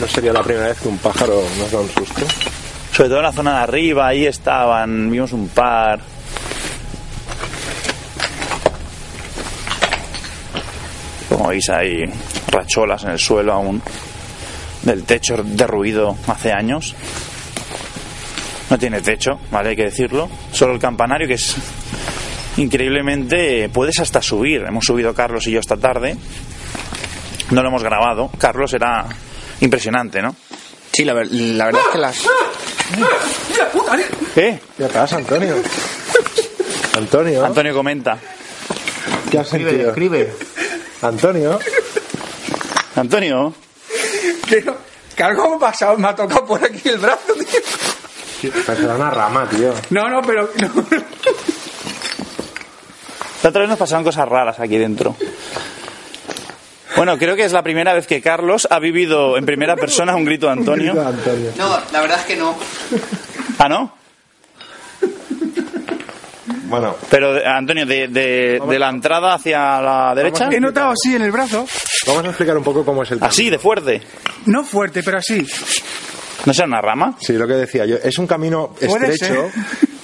No sería la primera vez que un pájaro nos da un susto. Sobre todo en la zona de arriba, ahí estaban, vimos un par. Como veis hay racholas en el suelo aún del techo derruido hace años. No tiene techo, ¿vale? Hay que decirlo. Solo el campanario que es increíblemente puedes hasta subir. Hemos subido Carlos y yo esta tarde. No lo hemos grabado. Carlos era impresionante, ¿no? Sí, la, ver- la verdad es que las... ¿Qué? ¿Qué pasa, Antonio? Antonio, Antonio comenta. ¿qué has sentido? escribe. Antonio, Antonio, Que algo me ha pasado, me ha tocado por aquí el brazo, tío. será una rama, tío. No, no, pero. no. la otra vez nos pasaron cosas raras aquí dentro. Bueno, creo que es la primera vez que Carlos ha vivido en primera persona un grito de Antonio. Antonio. No, la verdad es que no. ¿Ah, no? Bueno, Pero, Antonio, de, de, de la entrada hacia la derecha, He notado así en el brazo, vamos a explicar un poco cómo es el camino. así, de fuerte. no fuerte, pero así. ¿No será una rama? Sí, lo que decía yo. Es un camino estrecho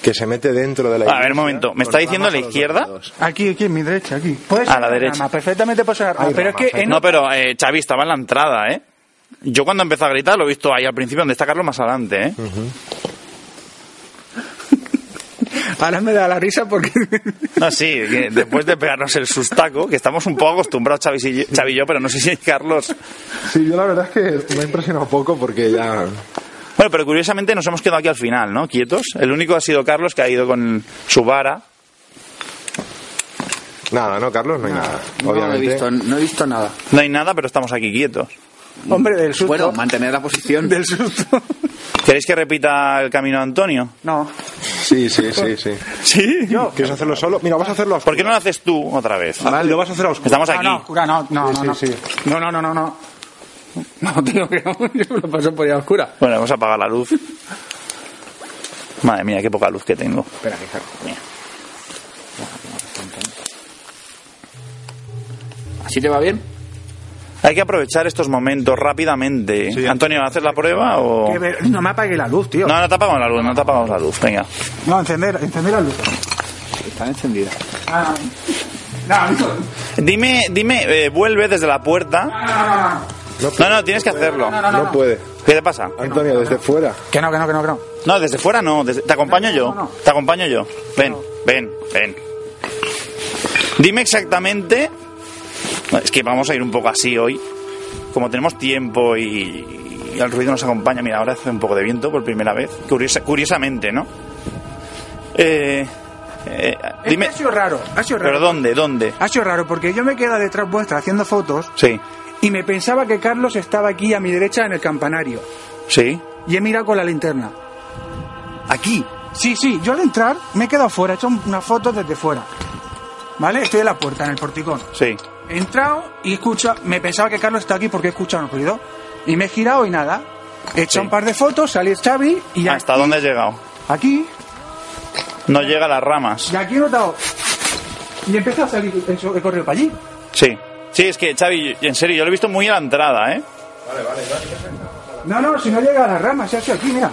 que se mete dentro de la A ver, iglesia, un momento. ¿Me está diciendo a la izquierda? Aquí, aquí, en mi derecha, aquí. Puede A ser la una derecha. rama, perfectamente puede ser una rama, Hay pero es que No, pero eh, Xavi estaba en la entrada, ¿eh? Yo cuando empezó a gritar lo he visto ahí al principio donde está Carlos más adelante, ¿eh? Ahora me da la risa porque... No, sí, que después de pegarnos el sustaco, que estamos un poco acostumbrados Xavi y yo, Xavi y yo, pero no sé si Carlos... Sí, yo la verdad es que me ha impresionado poco porque ya... Bueno, pero curiosamente nos hemos quedado aquí al final, ¿no? Quietos. El único ha sido Carlos que ha ido con su vara. Nada, ¿no, Carlos? No hay nada. No he, visto, no he visto nada. No hay nada, pero estamos aquí quietos. Hombre, del susto. Bueno, mantener la posición. del susto. ¿Queréis que repita el camino de Antonio? No. Sí, sí, sí, sí. Sí. ¿Quieres hacerlo solo? Mira, vas a hacerlo a ¿Por qué no lo haces tú otra vez? Vale. Lo vas a hacer a oscuras. Estamos No, aquí. no, oscura, no, no, Sí, no, sí, no. sí. No, no, no, no, no. No, te lo creo. Yo me lo paso por ahí a oscura. Bueno, vamos a apagar la luz. Madre mía, qué poca luz que tengo. Espera, que. Mira. ¿Así te va bien? Hay que aprovechar estos momentos rápidamente. Sí. Antonio, ¿haces la prueba o...? Que No me apague la luz, tío. No, no te apagamos la luz, no te apagamos la luz. Venga. No, encender, encender la luz. Está encendida. Ah, no, no, Dime, dime, eh, vuelve desde la puerta. no, no, No, No, no, tienes que hacerlo. no, no, no. no puede. ¿Qué te pasa? Antonio, desde fuera. Que no, que no, que no, que no. No, desde fuera no. desde- Te acompaño yo. no, no. Te acompaño yo. Ven, ven, ven. Dime exactamente. Es que vamos a ir un poco así hoy. Como tenemos tiempo y, y el ruido nos acompaña. Mira, ahora hace un poco de viento por primera vez. Curiosa- curiosamente, ¿no? Eh, eh, dime. ha sido raro, ha sido raro. ¿Pero dónde? ¿Dónde? Ha sido raro porque yo me quedé detrás vuestra haciendo fotos Sí, y me pensaba que Carlos estaba aquí a mi derecha en el campanario. sí. Y he mirado con la linterna. Aquí. Sí, sí, yo al entrar me he quedado fuera, he hecho una foto desde fuera. ¿Vale? Estoy en la puerta, en el porticón. Sí. He entrado y escucho, me pensaba que Carlos está aquí porque he escuchado un ruido. Y me he girado y nada. He hecho Sí. un par de fotos, salí Xavi y ya. ¿Hasta dónde has llegado? Aquí, No llega a las ramas. y aquí he notado. Y empezó a salir, he corrido para allí. Sí. Sí, es que, Xavi, en serio, yo lo he visto muy a la entrada, ¿eh? No, no, si no llega a las ramas, se ha hecho aquí, mira.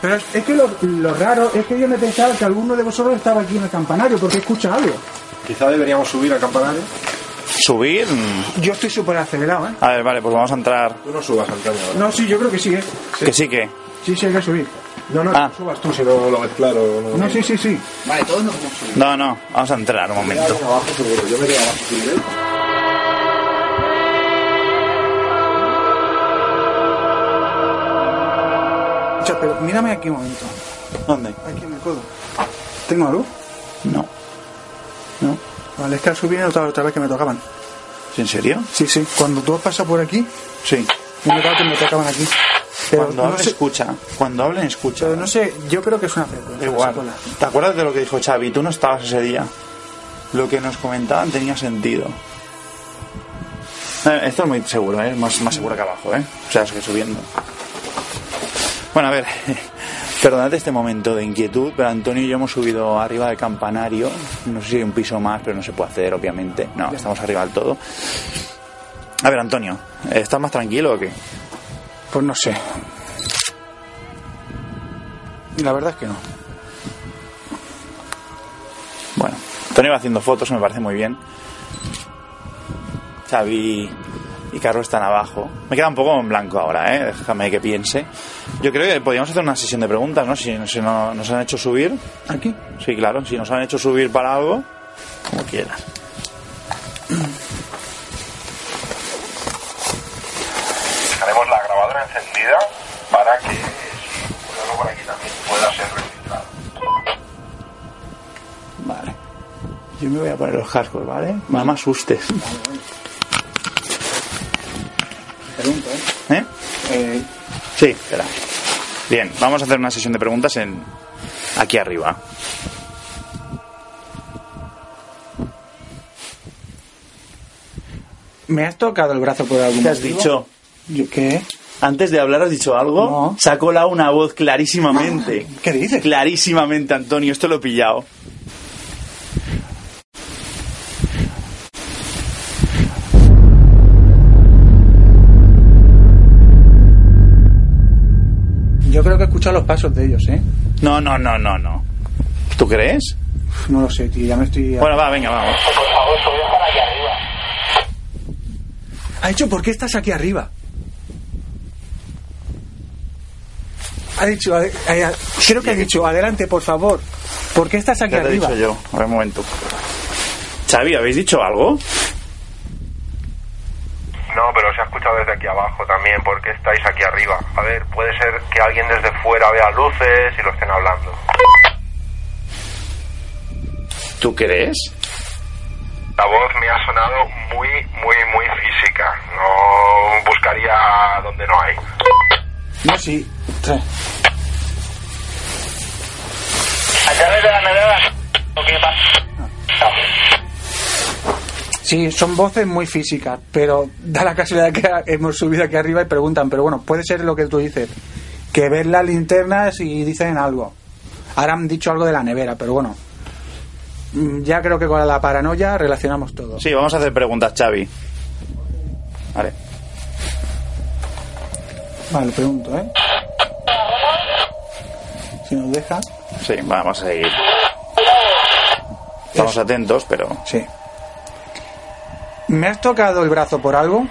Pero es, es que lo, lo raro es que yo me pensaba que alguno de vosotros estaba aquí en el campanario porque escucha algo. Quizá deberíamos subir al campanario. Subir. Yo estoy súper acelerado, ¿eh? A ver, vale, pues vamos a entrar. Tú no subas, Antonio. ahora. No, sí, yo creo que sí, ¿eh? Que sí que. Sí, sí, hay que subir. No, no, Ah. Subas tú si no lo ves claro. No, no, sí, sí, sí. Vale, todos nos vamos a subir. No, no, vamos a entrar un momento. abajo seguro. Yo me quedo abajo. Escucha, pero mírame aquí un momento. ¿Dónde? Aquí en el codo. ¿Tengo luz? No. ¿No? Vale, es que al subir notado otra vez que me tocaban. ¿En serio? Sí, sí. Cuando tú has pasado por aquí, Sí. he notado que me tocaban aquí. Pero Cuando no hablen, sé, escucha. Cuando hablen, escucha. pero no sé, yo creo que es una frecuencia. Igual. ¿Te acuerdas de lo que dijo Xavi? Tú no estabas ese día. Lo que nos comentaban tenía sentido. Eh, Esto es muy seguro, ¿eh? Más, más seguro que abajo, ¿eh? O sea, es que subiendo. Bueno, a ver. Perdonad este momento de inquietud, pero Antonio y yo hemos subido arriba del campanario. No sé si hay un piso más, pero no se puede hacer, obviamente. No, estamos arriba del todo. A ver, Antonio, ¿estás más tranquilo o qué? Pues no sé. La verdad es que no. Bueno, Antonio va haciendo fotos, me parece muy bien. Xavi y Carlos están abajo. Me queda un poco en blanco ahora, ¿eh? Déjame que piense. Yo creo que podríamos hacer una sesión de preguntas, ¿no? Si, si no, nos han hecho subir. ¿Aquí? Sí, claro, si nos han hecho subir para algo, como quieras. Dejaremos la grabadora encendida para que si por aquí también pueda ser registrado. Vale. Yo me voy a poner los cascos, ¿vale? Me asustes. Sí, espera. Bien, vamos a hacer una sesión de preguntas en aquí arriba. ¿Me has tocado el brazo por algún ¿Qué has motivo? dicho? ¿Yo qué? Antes de hablar has dicho algo. No. Se ha colado una voz clarísimamente. ¿Qué dices? Clarísimamente, Antonio. Esto lo he pillado. Los pasos de ellos, ¿eh? No, no, no, no, no. ¿Tú crees? No lo sé, tío, ya me estoy... Bueno, va, venga, vamos. Por favor, subid para aquí arriba. Ha dicho, ¿por qué estás aquí arriba? Ha dicho, creo que ha dicho, adelante, por favor. ¿Por qué estás aquí Ya te he arriba? dicho yo. A ver, un momento. Xavi, ¿habéis dicho algo? No, pero se ha escuchado desde aquí abajo también. ¿Por qué estáis aquí arriba? A ver, puede ser que alguien desde fuera vea luces y lo estén hablando. ¿Tú crees? La voz me ha sonado muy, muy, muy física. No buscaría donde no hay. No, sí. Trae. ¿Allá de la nevera? ¿O qué pasa? Sí, son voces muy físicas, pero da la casualidad que hemos subido aquí arriba y preguntan, pero bueno, puede ser lo que tú dices, que ven las linternas y dicen algo. Ahora han dicho algo de la nevera, pero bueno, mm, ya creo que con la paranoia relacionamos todo. Sí, vamos a hacer preguntas, Xavi. Vale. Vale, pregunto, ¿eh? Si nos deja, Sí, vamos a seguir. Estamos atentos, pero... sí. ¿Me has tocado el brazo por algo?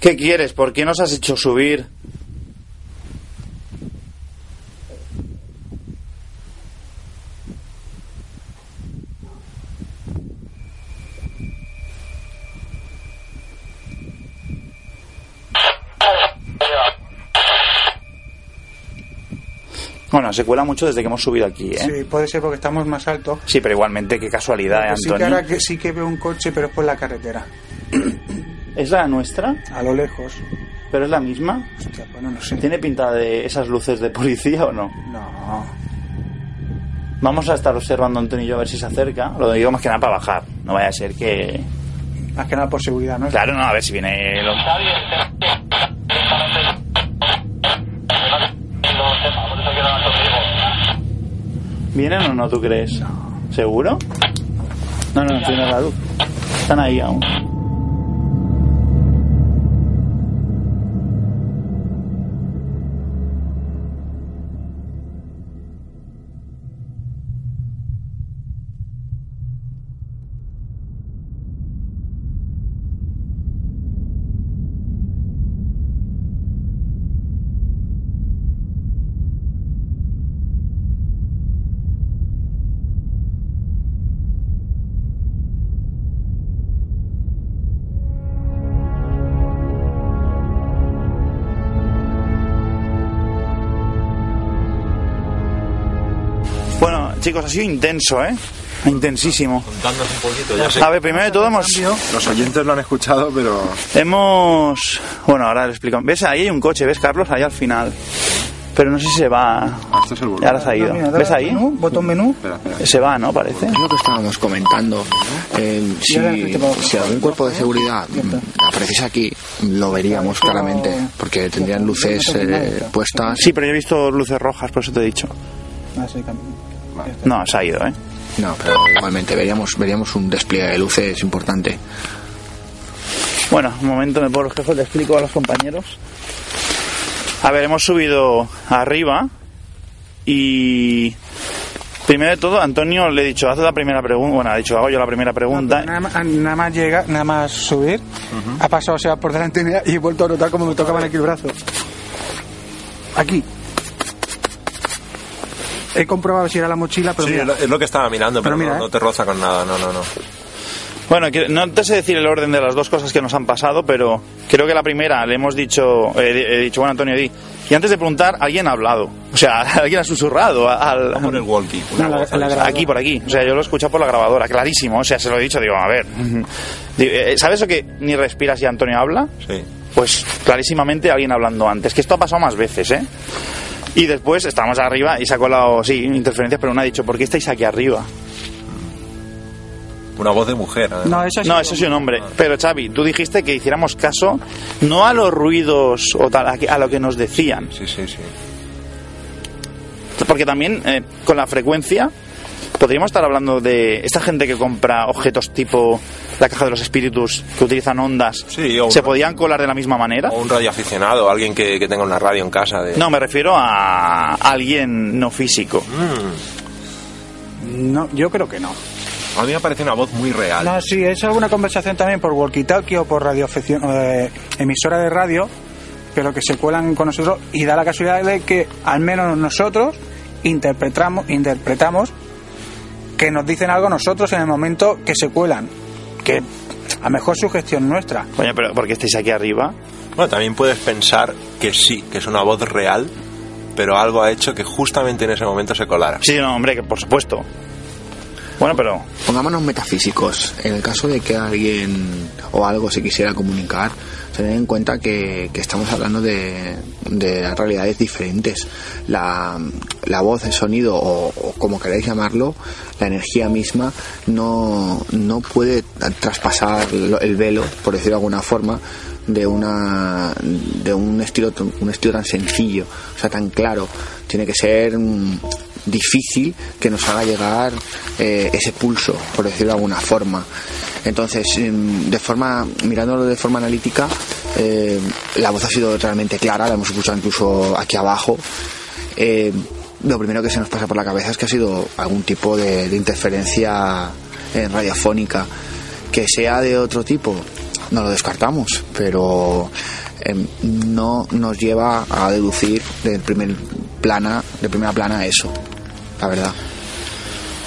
¿Qué quieres? ¿Por qué nos has hecho subir? Bueno, se cuela mucho desde que hemos subido aquí, ¿eh? Sí, puede ser porque estamos más altos. Sí, pero igualmente, qué casualidad, ¿eh, Porque sí que Antonio? ahora que sí que veo un coche, pero es por la carretera. ¿Es la nuestra? A lo lejos. ¿Pero es la misma? Hostia, bueno, no sé. ¿Tiene pinta de esas luces de policía o no? No. Vamos a estar observando Antonio y yo a ver si se acerca. Lo digo más que nada para bajar. No vaya a ser que... Más que nada por seguridad, ¿no? Claro, no, a ver si viene... lo- ¿Vienen o no, tú crees? ¿Seguro? No, no, enciende la luz. Están ahí aún. Chicos, ha sido intenso, ¿eh? Intensísimo. Contándonos un poquito, ya sé. A ver, primero de todo hemos... Los oyentes lo han escuchado, pero Hemos... Bueno, ahora le explico. ¿Ves? Ahí hay un coche, ¿ves, Carlos? Ahí al final. Pero no sé si se va... esto es el Ya ahora se ha ido. Ah, mira, ¿Ves ahí? menú, botón menú. Espera, espera. Se va, ¿no? Parece. Es lo que estábamos comentando. Eh, si, este si algún cuerpo de seguridad mm, apareciese aquí, lo veríamos claramente, porque tendrían luces eh, puestas. Sí, pero yo he visto luces rojas, por eso te he dicho. Ah, sí, cambio. No, se ha ido, ¿eh? No, pero igualmente veríamos, veríamos un despliegue de luces importante. Bueno, un momento, me pongo los jefes, le explico a los compañeros. A ver, hemos subido arriba y... Primero de todo, Antonio le he dicho, haz la primera pregunta. Bueno, ha dicho, hago yo la primera pregunta. Nada más, nada más llega, nada más subir, ha pasado, o sea, por delante mía y he vuelto a notar como me tocaban aquí el brazo. Aquí. He comprobado si era la mochila, pero Sí, mira, es lo- que estaba mirando, pero, Pero mira, no, ¿eh? no te roza con nada, no, no, no. Bueno, no te sé decir el orden de las dos cosas que nos han pasado, pero creo que la primera le hemos dicho, eh, he dicho, bueno, Antonio, di. Y antes de preguntar, alguien ha hablado. O sea, alguien ha susurrado al, por el walkie. No, la- la grabadora. Aquí, por aquí. O sea, yo lo he escuchado por la grabadora, clarísimo. O sea, se lo he dicho, digo, a ver. Digo, eh, ¿Sabes eso que ni respiras y Antonio habla? Sí. Pues clarísimamente alguien hablando antes. Que esto ha pasado más veces, ¿eh? Y después estamos arriba y se ha colado, sí, interferencias, pero no ha dicho, ¿por qué estáis aquí arriba? Una voz de mujer. además. No, eso No, eso sí un hombre. Pero Xavi, tú dijiste que hiciéramos caso no a los ruidos o tal, a que- a lo que nos decían. Sí, sí, sí. Porque también eh, con la frecuencia podríamos estar hablando de esta gente que compra objetos tipo la caja de los espíritus que utilizan ondas. Sí, ¿Se podían colar de la misma manera? O un radioaficionado, alguien que, que tenga una radio en casa. De... No, me refiero a alguien no físico. Mm, No, yo creo que no. a mí me parece una voz muy real. No, sí, es alguna conversación también por walkie-talkie o por radio emisora de radio, pero que se cuelan con nosotros y da la casualidad de que al menos nosotros interpretamos, interpretamos que nos dicen algo nosotros en el momento que se cuelan, que a mejor sugestión nuestra. Coño, pero ¿por qué estáis aquí arriba? Bueno, también puedes pensar que sí, que es una voz real, pero algo ha hecho que justamente en ese momento se colara. Sí, no, hombre, que por supuesto. Bueno, pero Pongámonos metafísicos. En el caso de que alguien o algo se quisiera comunicar, tener en cuenta que, que estamos hablando de, de realidades diferentes. La, la voz, el sonido, o, o como queráis llamarlo, la energía misma, no, no puede traspasar el velo, por decirlo de alguna forma, de una de un estilo un estilo tan sencillo o sea tan claro tiene que ser difícil que nos haga llegar eh, ese pulso por decirlo de alguna forma. Entonces mm, de forma mirándolo de forma analítica eh, la voz ha sido realmente clara la hemos escuchado incluso aquí abajo. Eh, lo primero que se nos pasa por la cabeza es que ha sido algún tipo de, de interferencia eh, radiofónica. Que sea de otro tipo no lo descartamos pero em, no nos lleva a deducir del primer plana de primera plana eso la verdad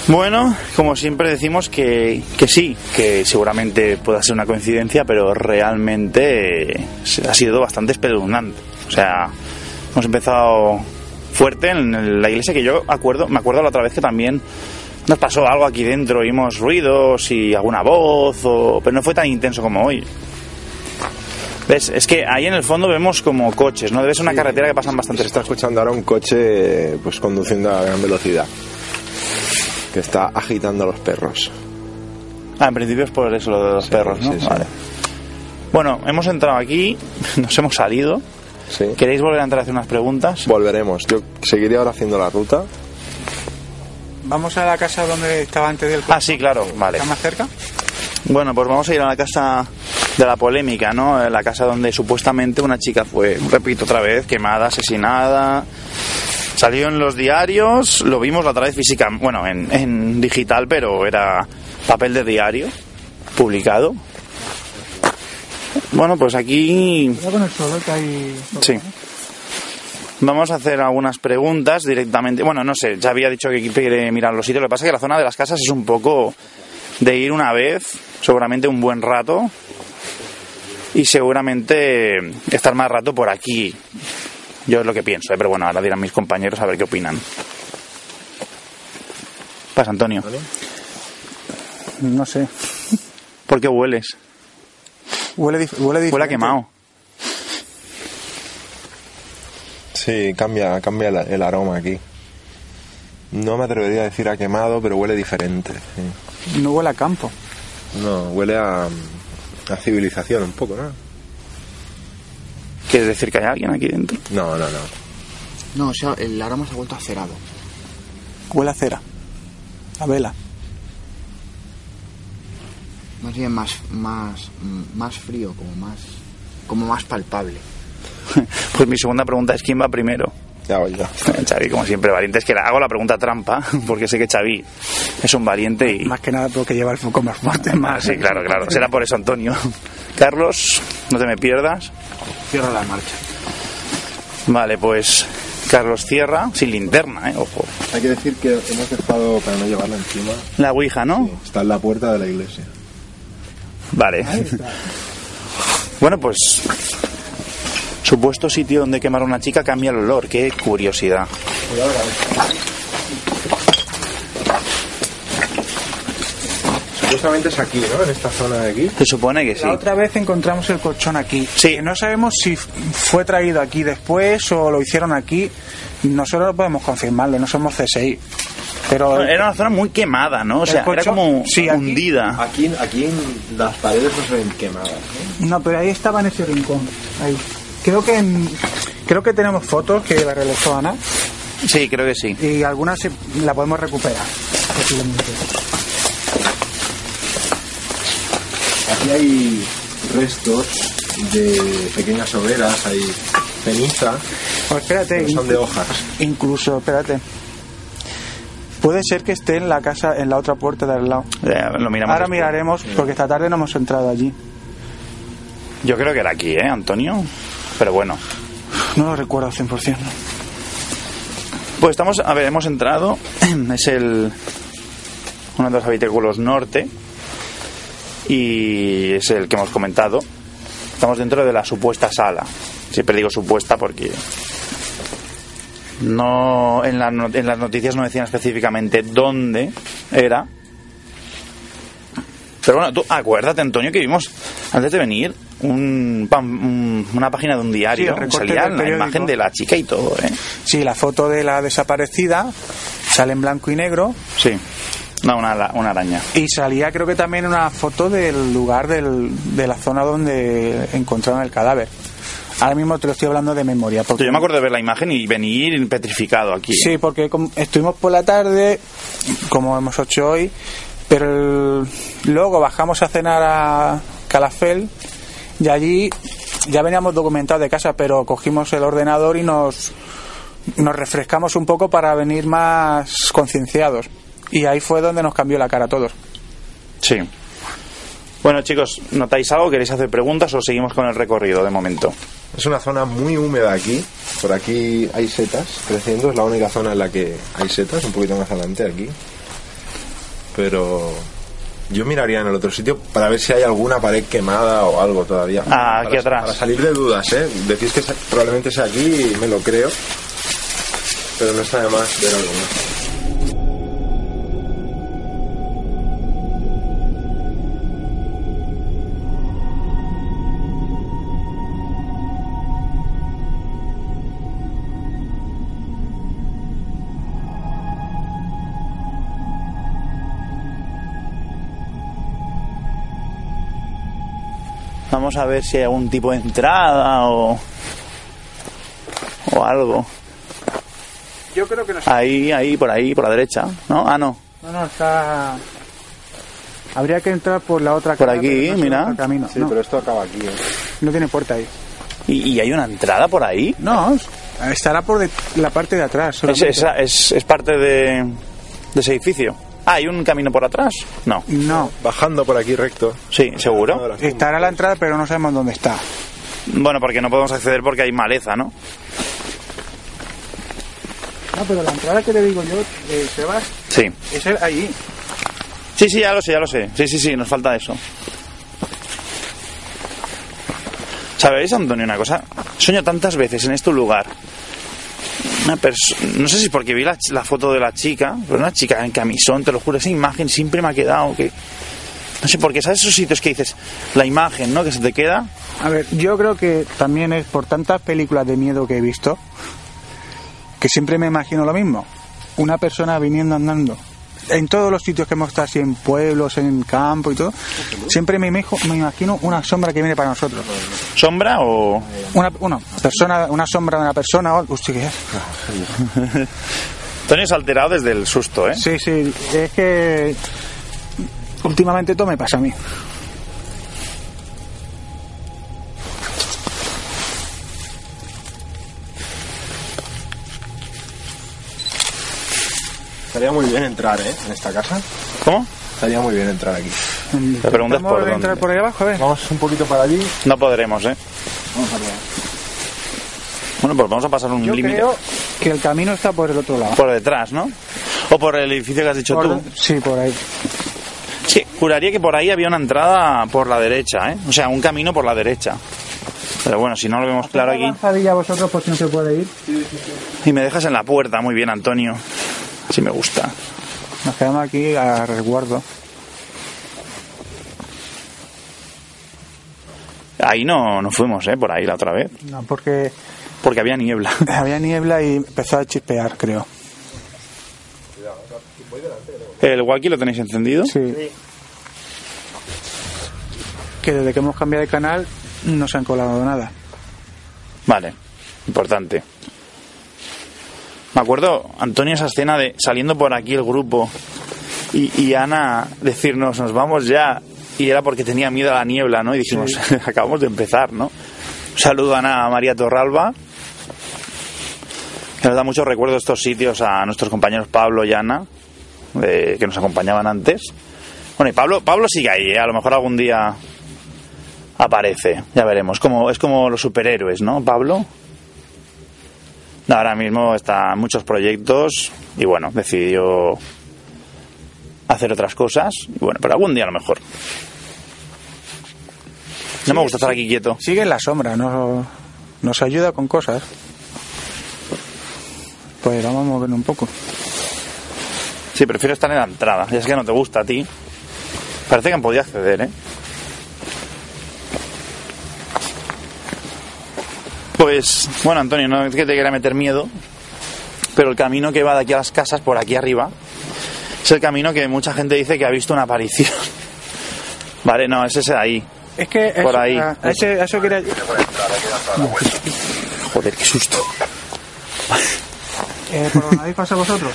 Bueno, como siempre decimos que, que sí, que seguramente pueda ser una coincidencia, pero realmente eh, ha sido bastante espeluznante. O sea, hemos empezado fuerte en la iglesia que yo acuerdo, me acuerdo la otra vez que también nos pasó algo aquí dentro, oímos ruidos y alguna voz, pero no fue tan intenso como hoy. ¿Ves? Es que ahí en el fondo vemos como coches, ¿no? Debe ser una carretera que pasan Se bastantes está escuchando ahora un coche pues conduciendo a gran velocidad que está agitando a los perros. Ah, en principio es por eso lo de los Sí, perros, ¿no? sí, sí. Vale. Bueno, hemos entrado aquí, nos hemos salido. Sí. ¿Queréis volver a entrar a hacer unas preguntas? Volveremos. Yo seguiré ahora haciendo la ruta. Vamos a la casa donde estaba antes del Ah, sí, claro, vale. ¿Está más cerca? Bueno, pues vamos a ir a la casa de la polémica, ¿no? Eh, La casa donde supuestamente una chica fue, repito otra vez, quemada, asesinada. Salió en los diarios, lo vimos la otra vez física, bueno, en, en digital, pero era papel de diario, publicado. Bueno, pues aquí. Sí. Vamos a hacer algunas preguntas directamente. Bueno, no sé, ya había dicho que quiere mirar los sitios. Lo que pasa es que la zona de las casas es un poco de ir una vez, seguramente un buen rato, y seguramente estar más rato por aquí. Yo es lo que pienso, ¿eh? pero bueno, ahora dirán mis compañeros a ver qué opinan. Pasa, Antonio. No sé. ¿Por qué hueles? Huele, dif- huele diferente. Huele a quemado. Sí, cambia, cambia el, el aroma aquí. No me atrevería a decir a quemado, pero huele diferente. sí. No huele a campo. No, huele a, a civilización un poco, ¿no? ¿Quieres decir que hay alguien aquí dentro? No, no, no. no o sea el aroma se ha vuelto acerado Huele a cera. A vela. más bien más más más frío como más como más palpable Pues mi segunda pregunta es quién va primero. Ya voy, ya. Xavi, como siempre, valiente. Es que le hago la pregunta trampa, porque sé que Xavi es un valiente y... Más que nada porque lleva el foco más fuerte. Ah, Más. sí, claro, claro. Será por eso, Antonio. Carlos, no te me pierdas. cierra la marcha Vale, pues Carlos cierra, sin linterna, ¿eh? Ojo. Hay que decir que hemos dejado, para no llevarla encima, La Ouija, ¿no? está en la puerta de la iglesia. Vale. Bueno, pues supuesto sitio donde quemar a una chica cambia el olor. Qué curiosidad. Supuestamente es aquí, ¿no? En esta zona de aquí. Se supone que sí. La otra vez encontramos el colchón aquí. Sí. Que No sabemos si fue traído aquí después o lo hicieron aquí. Nosotros no podemos confirmarlo, no somos CSI. Pero Era una zona muy quemada, ¿no? O sea, era como sí, aquí- hundida. Aquí, aquí en las paredes no se ven quemadas. no, pero ahí estaba en ese rincón. Ahí. Creo que en- creo que tenemos fotos que la realizó Ana Sí, creo que sí. y algunas la podemos recuperar. posiblemente. Aquí hay restos de pequeñas hogueras, hay ceniza, O espérate, son de hojas. incluso, espérate. Puede ser que esté en la casa, en la otra puerta de al lado. Eh, lo miramos Ahora después. miraremos, porque esta tarde no hemos entrado allí. Yo creo que era aquí, ¿eh, Antonio? Pero bueno. No lo recuerdo al 100%. ¿no? Pues estamos, a ver, hemos entrado. Es el. Uno de los habitáculos norte. Y es el que hemos comentado. Estamos dentro de la supuesta sala. Siempre digo supuesta porque. No, en, la no- en las noticias no decían específicamente dónde era. Pero bueno, tú acuérdate, Antonio, que vimos antes de venir un, una página de un diario. salía la imagen de la chica y todo, ¿eh? Sí, la foto de la desaparecida sale en blanco y negro Sí. No, una, una araña. y salía creo que también una foto del lugar del- de la zona donde encontraron el cadáver. Ahora mismo te lo estoy hablando de memoria. Porque, Yo me acuerdo de ver la imagen y venir petrificado aquí. ¿eh? Sí, porque estuvimos por la tarde, como hemos hecho hoy, pero el- luego bajamos a cenar a Calafel y allí ya veníamos documentados de casa, pero cogimos el ordenador y nos, nos refrescamos un poco para venir más concienciados. Y ahí fue donde nos cambió la cara a todos. Sí. Bueno, chicos, ¿notáis algo? ¿Queréis hacer preguntas o seguimos con el recorrido de momento? Es una zona muy húmeda aquí. Por aquí hay setas creciendo. Es la única zona en la que hay setas. Un poquito más adelante aquí. Pero yo miraría en el otro sitio para ver si hay alguna pared quemada o algo todavía. Ah, aquí Para- atrás. Para salir de dudas, ¿eh? Decís que probablemente sea aquí y me lo creo. Pero no está de más ver algo Vamos a ver si hay algún tipo de entrada o, o algo. Yo creo que no Ahí, ahí, por ahí, por la derecha. ¿No? Ah, no. No, no, está... Habría que entrar por la otra Por cara, aquí, no sé mira. camino. Sí, no, pero esto acaba aquí. ¿eh? no tiene puerta ahí. ¿Y, y hay una entrada por ahí? No, estará por de- la parte de atrás. ¿Es, solamente. esa- es, es parte de, de ese edificio? Ah, ¿hay un camino por atrás? No. No, Bajando por aquí recto. Sí, seguro. Estará la entrada, pero no sabemos dónde está. Bueno, porque no podemos acceder porque hay maleza, ¿no? No, pero la entrada que te digo yo, eh, Sebas, Sí. es el- ahí. Sí, sí, ya lo sé, ya lo sé. Sí, sí, sí, nos falta eso. ¿Sabéis, Antonio, una cosa? Sueño tantas veces en este lugar. Una perso- no sé si porque vi la, la foto de la chica, pero una chica en camisón, te lo juro, esa imagen siempre me ha quedado que... No sé por qué, ¿sabes esos sitios que dices? La imagen, ¿no? Que se te queda. A ver, yo creo que también es por tantas películas de miedo que he visto, que siempre me imagino lo mismo. Una persona viniendo andando. En todos los sitios que hemos estado, así en pueblos, en campo y todo, siempre me, imajo- me imagino una sombra que viene para nosotros. ¿Sombra o...? Una, una persona, una sombra de una persona. o- Hostia, ¿qué es? Antonio se ha alterado desde el susto, ¿eh? Sí, sí, es que últimamente todo me pasa a mí. Estaría muy bien entrar, ¿eh? En esta casa. ¿Cómo? Estaría muy bien entrar aquí. La pregunta es ¿Vamos por a entrar dónde. por ahí abajo? A ver. Vamos un poquito para allí. No podremos, ¿eh? Bueno, pues vamos a pasar un Yo límite creo que el camino está por el otro lado. por detrás, ¿no? O por el edificio que has dicho Por- tú. Sí, por ahí. Sí, juraría que por ahí había una entrada por la derecha, ¿eh? O sea, un camino por la derecha. Pero bueno, si no lo vemos claro aquí. Lanzadilla a vosotros por si no se puede ir. Y me dejas en la puerta, muy bien, Antonio. Así me gusta. Nos quedamos aquí a resguardo. Ahí no, no fuimos, ¿eh? Por ahí la otra vez. No, porque Porque había niebla. había niebla y empezó a chispear, creo. ¿El walkie lo tenéis encendido? Sí. Que desde que hemos cambiado de canal no se han colado nada. Vale, importante. Me acuerdo, Antonio, esa escena de saliendo por aquí el grupo y, y Ana decirnos, nos vamos ya. Y era porque tenía miedo a la niebla, ¿no? Y dijimos, acabamos de empezar, ¿no? Un saludo a Ana María Torralba, que nos da muchos recuerdos estos sitios a nuestros compañeros Pablo y Ana, eh, que nos acompañaban antes. Bueno, y Pablo, Pablo sigue ahí, ¿eh? a lo mejor algún día aparece, ya veremos. Como, es como los superhéroes, ¿no, Pablo? No, ahora mismo está en muchos proyectos y bueno, decidió hacer otras cosas. Y bueno, pero algún día a lo mejor. No me gusta estar aquí quieto. Sigue en la sombra, nos, nos ayuda con cosas. Pues vamos a mover un poco. Sí, prefiero estar en la entrada. Ya es que no te gusta a ti. Parece que han podido acceder, ¿eh? Pues, bueno, Antonio, no es que te quiera meter miedo, pero el camino que va de aquí a las casas, por aquí arriba, es el camino que mucha gente dice que ha visto una aparición. Vale, no, es ese de ahí. Es que Por eso, ahí. a- a ese- a eso quería... Joder, qué susto. Eh, ¿Por dónde habéis pasado vosotros?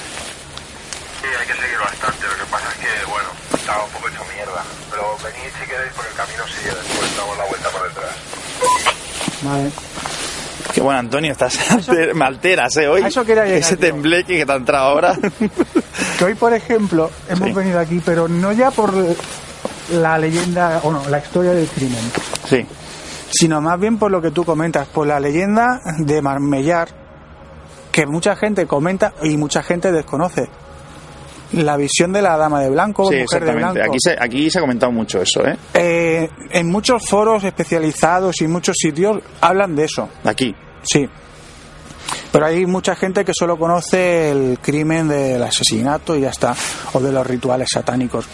Sí, hay que seguir bastante. Lo que pasa es que, bueno, estaba un poco hecho mierda. Pero venid si queréis por el camino sigue después, damos la vuelta por detrás. Vale. Bueno, Antonio, estás alter- me alteras, ¿eh? Hoy. A eso quería llegar Ese tembleque que te ha entrado ahora. Que hoy, por ejemplo, hemos Sí. venido aquí, pero no ya por la leyenda, o no, la historia del crimen, sí. sino más bien por lo que tú comentas, por la leyenda de Marmellar, que mucha gente comenta y mucha gente desconoce. La visión de la dama de blanco, Sí, mujer de blanco. Aquí se, aquí se ha comentado mucho eso, ¿eh? Eh, en muchos foros especializados y muchos sitios hablan de eso, Aquí. Sí. Pero hay mucha gente que solo conoce el crimen del asesinato y ya está, o de los rituales satánicos.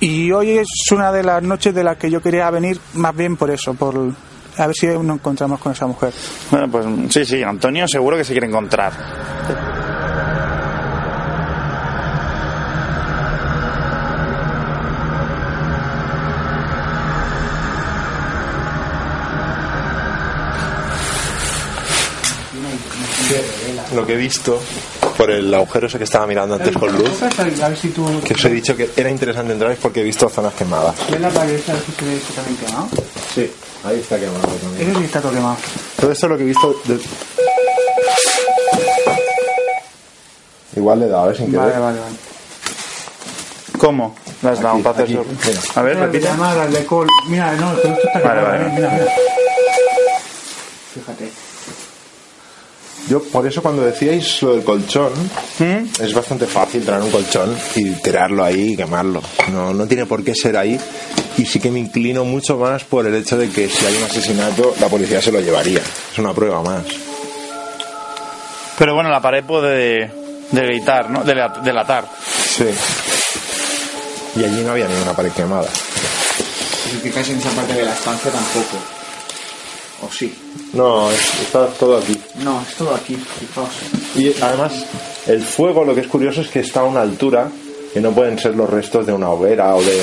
Y hoy es una de las noches de las que yo quería venir más bien por eso, por a ver si nos encontramos con esa mujer. Bueno, pues sí, sí, Antonio seguro que se quiere encontrar. Lo que he visto por el agujero ese que estaba mirando antes con luz, A ver si tú que os he dicho que era interesante entrar es porque he visto zonas quemadas. ves la pared esa, a ver si se ve que también quemado. Sí, ahí está quemado también. Ese sí está todo quemado. Todo esto es lo que he visto. de- Igual le he dado, ¿eh? Sin querer. Vale, vale, vale. ¿Cómo? Las dado Aquí, para hacer. A ver, Mira, repite. llama al alcohol. Mira, no, esto está Vale, quemado, vale. eh, Mira, mira. Fíjate. Yo, por eso, cuando decíais lo del colchón, ¿Mm? es bastante fácil traer un colchón y tirarlo ahí y quemarlo. No, no tiene por qué ser ahí. Y sí que me inclino mucho más por el hecho de que si hay un asesinato, la policía se lo llevaría. Es una prueba más. Pero bueno, la pared puede delatar, ¿no? Dela- Delatar. Sí. Y allí no había ninguna pared quemada. Si fijáis en esa parte de la estancia tampoco. ¿O sí? No, es- está todo aquí. No, es todo aquí, fijaos. Y además, el fuego lo que es curioso es que está a una altura que no pueden ser los restos de una hoguera o de,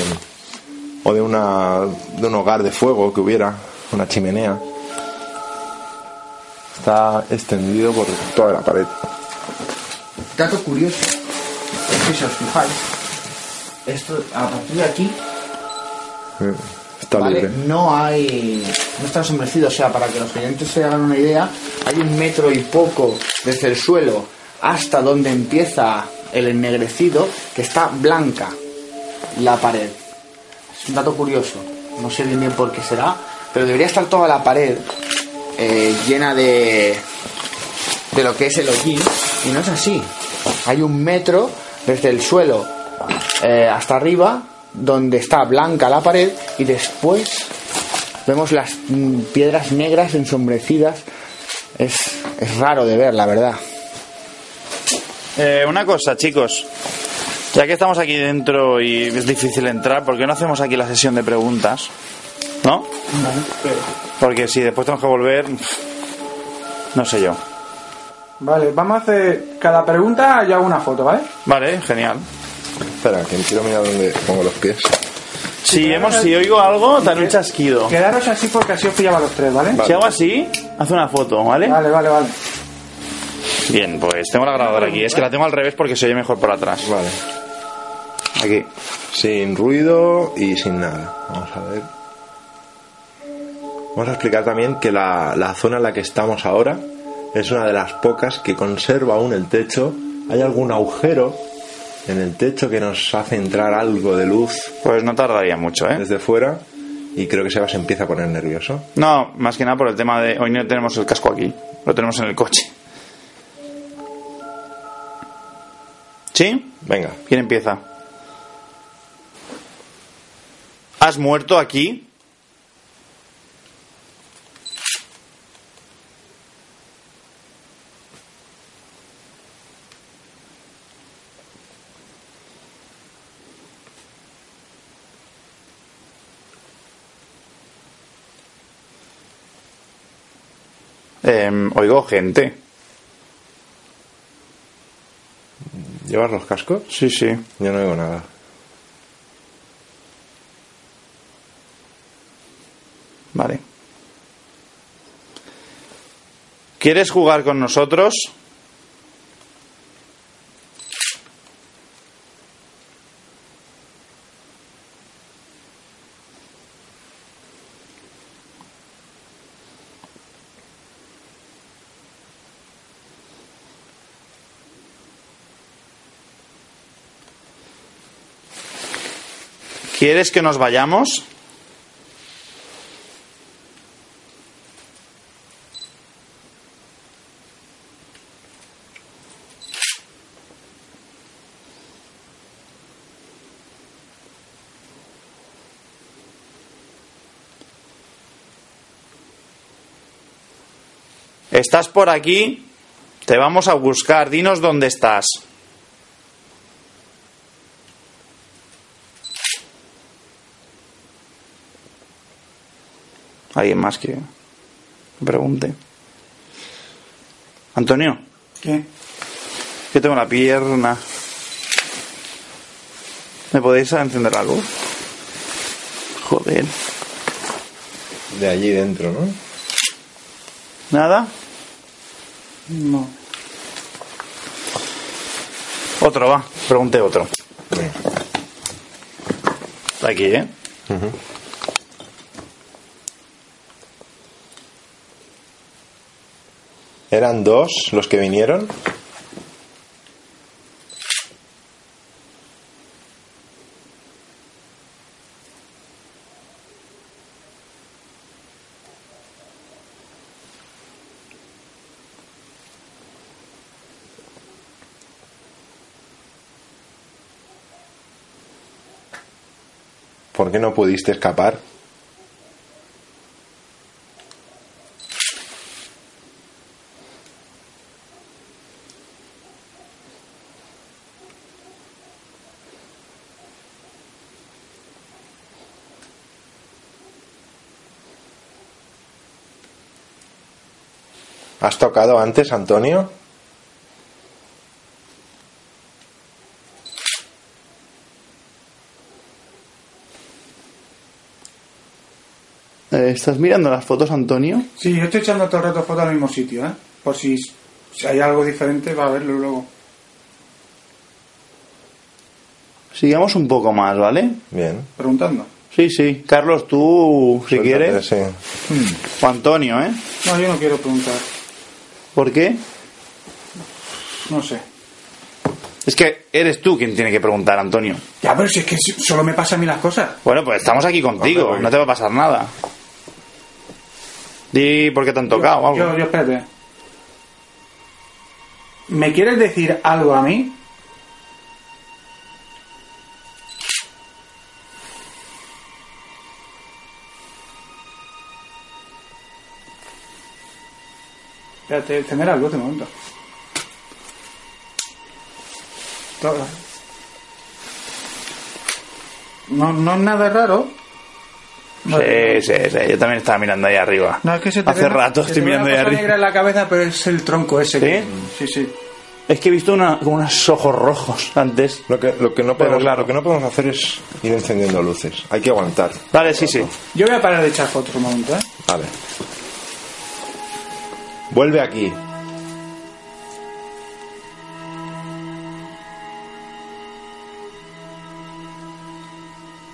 o de, una, de un hogar de fuego que hubiera, una chimenea. Está extendido por toda la pared. Dato curioso, es que si os fijáis, esto a partir de aquí Está ¿vale? libre. no hay no está ensombrecido, o sea, para que los oyentes se hagan una idea, hay un metro y poco desde el suelo hasta donde empieza el ennegrecido, que está blanca la pared. Es un dato curioso, no sé bien bien por qué será, pero debería estar toda la pared eh, llena de de lo que es el hollín y no es así. Hay un metro desde el suelo eh, hasta arriba donde está blanca la pared y después vemos las mm, piedras negras ensombrecidas. Es, es raro de ver, la verdad. Eh, una cosa, chicos. Ya que estamos aquí dentro y es difícil entrar, ¿por qué no hacemos aquí la sesión de preguntas? ¿No? Porque si después tenemos que volver, no sé yo. Vale, vamos a hacer cada pregunta yo hago una foto, ¿vale? Vale, genial. Espera, que quiero mirar dónde pongo los pies. Si, hemos, si oigo algo, daré un chasquido. Quedaros así porque así os pillaba los tres, ¿vale? Si hago así, haz una foto, ¿vale? Vale, vale, vale. Bien, pues tengo la grabadora aquí. Es que la tengo al revés porque se oye mejor por atrás. Vale. Aquí. Sin ruido y sin nada. Vamos a ver. Vamos a explicar también que la, la zona en la que estamos ahora es una de las pocas que conserva aún el techo. Hay algún agujero en el techo que nos hace entrar algo de luz Pues no tardaría mucho, ¿eh? desde fuera y creo que Seba se empieza a poner nervioso. No, más que nada por el tema de hoy no tenemos el casco aquí, lo tenemos en el coche. ¿Sí? Venga, ¿Quién empieza? ¿Has muerto aquí? Em, oigo gente. ¿llevas los cascos? Sí, sí. Yo no oigo nada. Vale. ¿Quieres jugar con nosotros? ¿Quieres que nos vayamos? ¿Estás por aquí? Te vamos a buscar. Dinos dónde estás. ¿Alguien más que pregunte? Antonio, ¿Qué? que tengo la pierna. ¿Me podéis encender la luz? Joder. De allí dentro, ¿no? ¿Nada? No. Otro, va. Pregunte otro. Aquí, ¿eh? ¿Eran dos los que vinieron? ¿Por qué no pudiste escapar? ¿Has tocado antes, Antonio? Eh, ¿Estás mirando las fotos, Antonio? Sí, yo estoy echando todo el rato fotos al mismo sitio, ¿eh? Por si, si hay algo diferente, va a verlo luego. Sigamos un poco más, ¿vale? Bien. Preguntando. Sí, sí. Carlos, tú, si Suéltate, quieres. sí. O Antonio, ¿eh? No, yo no quiero preguntar. ¿Por qué? No sé. Es que eres tú quien tiene que preguntar, Antonio. Ya, pero si es que solo me pasan a mí las cosas. Bueno, pues estamos aquí contigo, Hombre, pues- no te va a pasar nada. Di por qué te han tocado o algo. Yo, yo, espérate. ¿Me quieres decir algo a mí? Espérate, encender la luz de momento. Todo. No, no es nada raro. No, Sí, sí, sí. Yo también estaba mirando ahí arriba. no, es que se te Hace ve rato se estoy te ve mirando ahí una cosa arriba. negra en la cabeza, pero es el tronco ese. ¿Sí? que- Sí, sí. Es que he visto una, como unos ojos rojos antes. Lo que, lo, que no podemos, claro. lo que no podemos hacer es ir encendiendo luces. Hay que aguantar. Vale, sí, sí. Yo voy a parar de echar fotos un momento, ¿eh? Vale. Vuelve aquí.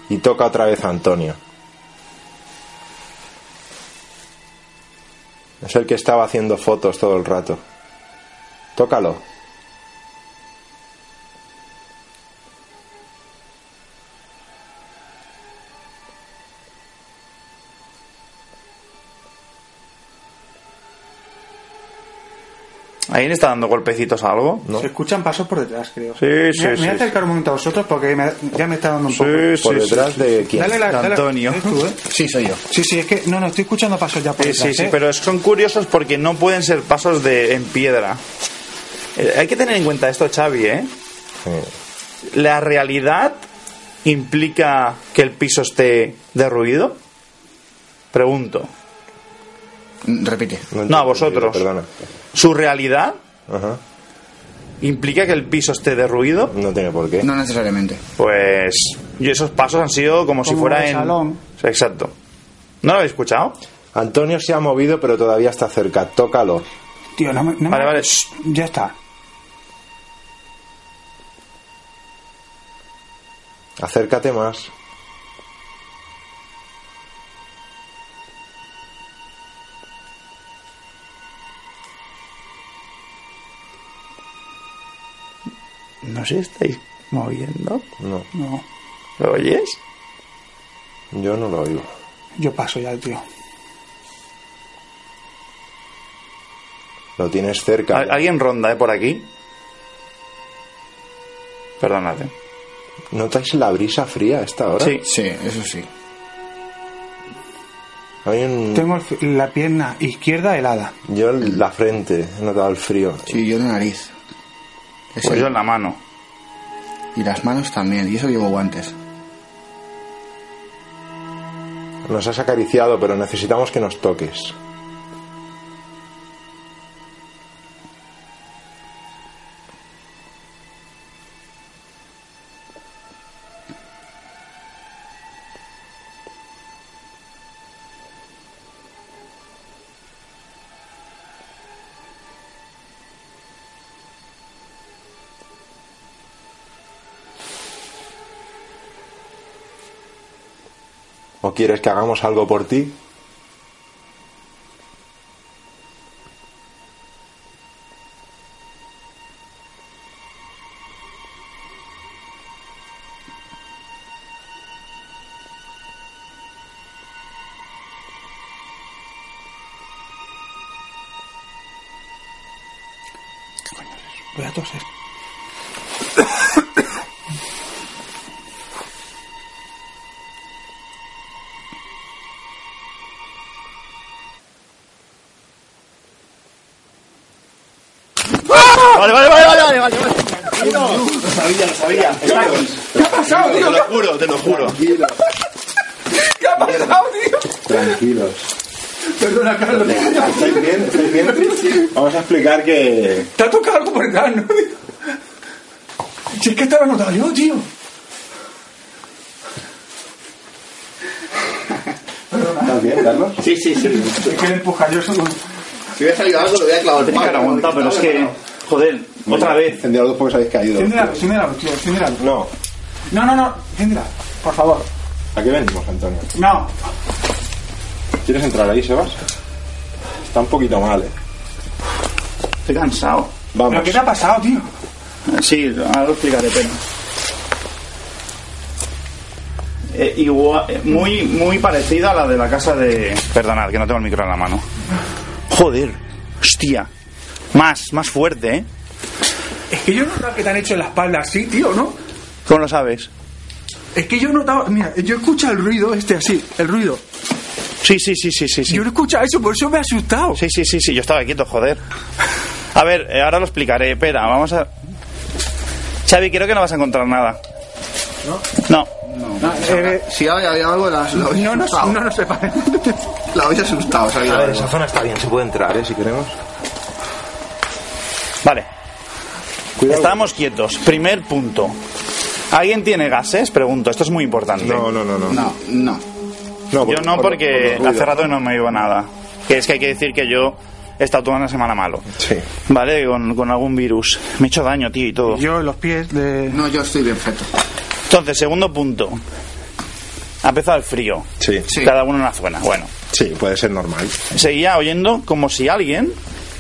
Y toca otra vez a Antonio. Es el que estaba haciendo fotos todo el rato. Tócalo. Ahí le está dando golpecitos a algo. ¿No? Se escuchan pasos por detrás, creo. Sí, sí, Me, me voy a sí. acercar un momento a vosotros porque me- ya me está dando un poco. Por detrás de quién. Dale la, dale Antonio. ¿Eres tú, eh? Sí, soy yo. Sí, sí, es que no, no, estoy escuchando pasos ya por Sí, detrás. sí, sí, ¿eh? pero son curiosos porque no pueden ser pasos de en piedra. Eh, hay que tener en cuenta esto, Xavi, ¿eh? Sí. ¿La realidad implica que el piso esté derruido? Pregunto. Repite. No, a vosotros. Perdona. ¿Su realidad Ajá. implica que el piso esté derruido? No tiene por qué. No necesariamente. Pues y esos pasos han sido como, si fuera en salón. Exacto. ¿No lo habéis escuchado? Antonio se ha movido, pero todavía está cerca. Tócalo. Tío, no me. no me- Vale, vale. shh. Ya está. Acércate más. No sé, estáis moviendo. No, No, ¿Lo oyes? yo no lo oigo. yo paso ya, tío. Lo tienes cerca. Al- ¿Alguien ronda, eh, por aquí? Perdonad, eh. ¿Notáis la brisa fría a esta hora? Sí. Sí, eso sí. Hay un... Tengo la pierna izquierda helada. Yo la frente he notado el frío. Sí, yo la nariz. Ese- Pues yo en la mano. Y las manos también. Y eso llevo guantes. Nos has acariciado, pero necesitamos que nos toques. ¿O quieres que hagamos algo por ti? Explicar que... Te ha tocado algo por detrás, ¿no? Si es que estaba notado yo, tío. ¿Estás bien, Carlos? Sí, sí, sí. Es que le empuja yo solo. Si hubiera salido algo, lo hubiera clavado Tenía que haber aguantado, pero es que. Joder, otra vez. Encendí luz porque os habéis caído. Enciéndela, enciéndela, tío, enciéndela. No. No, no, no, enciéndela, por favor. ¿A qué venimos, Antonio? No. ¿Quieres entrar ahí, Sebas? Está un poquito mal, ¿eh? Estoy cansado. Vamos. ¿Pero qué te ha pasado, tío? Sí, ahora lo explicaré, pero. Eh, igual, eh, muy, muy parecida a la de la casa de. Perdonad, que no tengo el micro en la mano. Joder, hostia. Más, más fuerte, ¿eh? Es que yo he notado que te han hecho en la espalda así, tío, ¿no? ¿Cómo lo sabes? Es que yo he notado, mira, yo escucho el ruido este así, el ruido. Sí, sí, sí, sí, sí. Sí, Yo no he escuchado eso, por eso me he asustado. sí, sí, sí, sí, yo estaba quieto, joder. A ver, eh, ahora lo explicaré. Espera, vamos a... Xavi, creo que no vas a encontrar nada. ¿No? Ah, eh, Si había, había algo, la, la habéis no, asustado. no nos separe. La habéis asustado, A ver, algo. esa zona está bien, se puede entrar, ¿eh? Si queremos. Vale. Cuidado. Estábamos quietos. Primer punto. ¿Alguien tiene gases? Pregunto, esto es muy importante. No, no, no, no. No, no. No, Yo no por- porque por hace rato no me iba nada. Que es que hay que decir que yo he estado toda una semana malo. Sí. ¿Vale? Con, con algún virus. Me he hecho daño, tío, y todo. Yo en los pies de... No, yo estoy bien feto. Entonces, segundo punto. Ha empezado el frío. Sí, Sí. Cada uno en una zona. Bueno, sí, puede ser normal. seguía oyendo como si alguien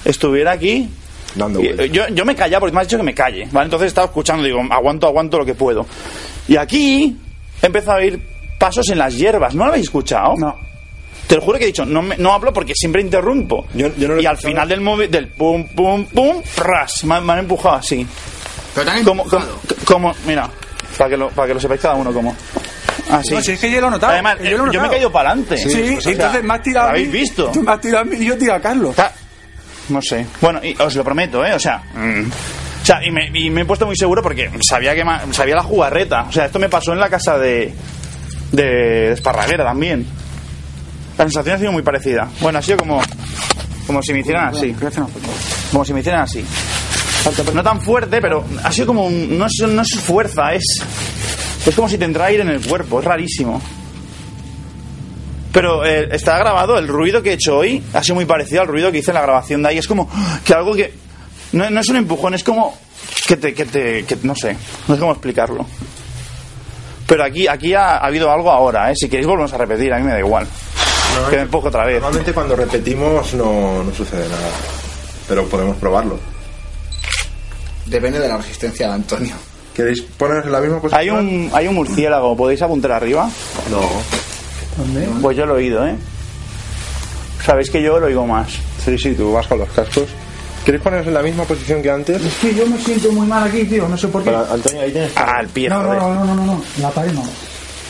estuviera aquí. Dando Yo, yo me callaba porque me has dicho que me calle. ¿vale? Entonces estaba escuchando, digo, aguanto, aguanto lo que puedo. Y aquí he empezado a oír pasos en las hierbas. ¿No lo habéis escuchado? No. Te lo juro que he dicho, no, me- no hablo porque siempre interrumpo. Yo- yo no lo he y al final del móvil, del pum, pum, pum, ras, me, han- me han empujado así. Pero también Como, como, como- mira, para que, lo, para que lo sepáis cada uno como. Así. No, si es que yo lo he notado. Además, yo, lo he yo me he caído para adelante. Sí, entonces me has tirado. ¿Lo a mí, habéis visto? Tú me has tirado a mí y yo tiro a Carlos. Está- No sé. Bueno, y os lo prometo, ¿eh? O sea. mm, o sea, y me, y me he puesto muy seguro porque sabía que ma- sabía la jugarreta. O sea, esto me pasó en la casa de. de Esparraguera también. La sensación ha sido muy parecida. Bueno, ha sido como. como si me hicieran así. Como si me hicieran así. No tan fuerte, pero ha sido como un- no, es, no es fuerza, es. Es como si te entrara aire en el cuerpo, es rarísimo. Pero eh, está grabado, el ruido que he hecho hoy ha sido muy parecido al ruido que hice en la grabación de ahí. Es como que algo que. No, no es un empujón, es como. que te. que te. que no sé, no sé cómo explicarlo. Pero aquí, aquí ha, ha habido algo ahora, ¿eh? Si queréis volvemos a repetir, a mí me da igual. Que me empujo otra vez. Normalmente cuando repetimos no, no sucede nada. Pero podemos probarlo. Depende de la resistencia de Antonio. ¿Queréis poneros en la misma posición? Hay un, hay un murciélago, ¿podéis apuntar arriba? No. Pues yo lo he oído, ¿eh? Sabéis que yo lo oigo más. Sí, sí, tú vas con los cascos. ¿Queréis poneros en la misma posición que antes? Es que yo me siento muy mal aquí, tío. No sé por qué. Pero, Antonio, ahí tienes... Ah, el pie, No, no, no, no, no, no. La pared no.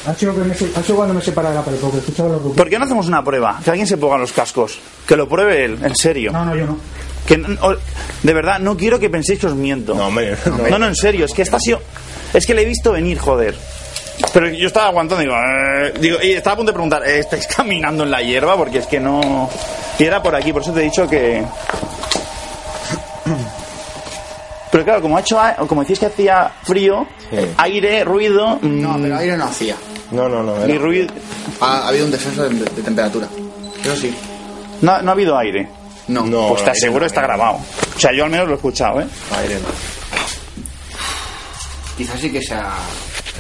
Ha sido, que me, se- ha sido cuando me separa de la pared, porque escuchaba los ruidos. ¿Por qué no hacemos una prueba? Que alguien se ponga los cascos. Que lo pruebe él, en serio. No, no, yo no. Que, de verdad, no quiero que penséis que os miento. No, hombre, no. No, no, en serio, es que esta ha sido. Es que le he visto venir, joder. Pero yo estaba aguantando, digo, eh, digo y estaba a punto de preguntar, eh, ¿estáis caminando en la hierba? Porque es que no. Y era por aquí, por eso te he dicho que. Pero claro, como ha hecho, como decís que hacía frío, Sí. aire, ruido mm, No, pero aire no hacía. No, no, no. era- ruido. Ha, ha habido un descenso de, de temperatura. Eso sí. No, no ha habido aire. No. No. Pues te aire aseguro no, está no. grabado. O sea, yo al menos lo he escuchado, ¿eh? Aire no. Quizás sí que se ha,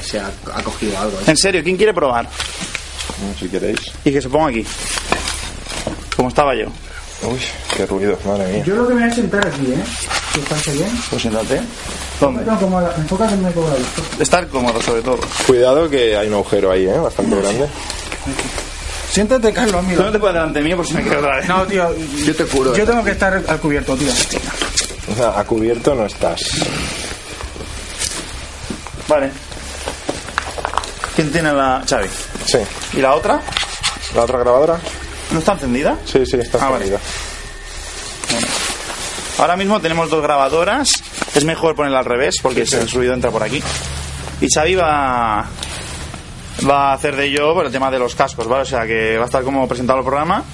se ha, ha cogido algo. ¿eh? En serio, ¿quién quiere probar? Mm, Si queréis. Y que se ponga aquí. Como estaba yo. Uy, qué ruido, madre mía. Yo lo que me voy a sentar aquí, ¿eh? Pues siéntate. ¿Dónde? Enfócate en el. Estar cómodo, sobre todo. Cuidado que hay un agujero ahí, ¿eh? Bastante grande. Siéntate, Carlos, mira. no te puedes delante mío por si me quedo otra vez. No, tío. Yo te juro. Yo tengo que estar al cubierto, tío. O sea, a cubierto no estás. Vale. ¿Quién tiene la Xavi? Sí. ¿Y la otra? ¿La otra grabadora? ¿No está encendida? Sí, sí, está Ah, vale. encendida. Ahora mismo tenemos dos grabadoras. Es mejor ponerla al revés porque el ruido entra por aquí. Y Xavi va, va a hacer de yo por el tema de los cascos, ¿vale? O sea que va a estar como presentado el programa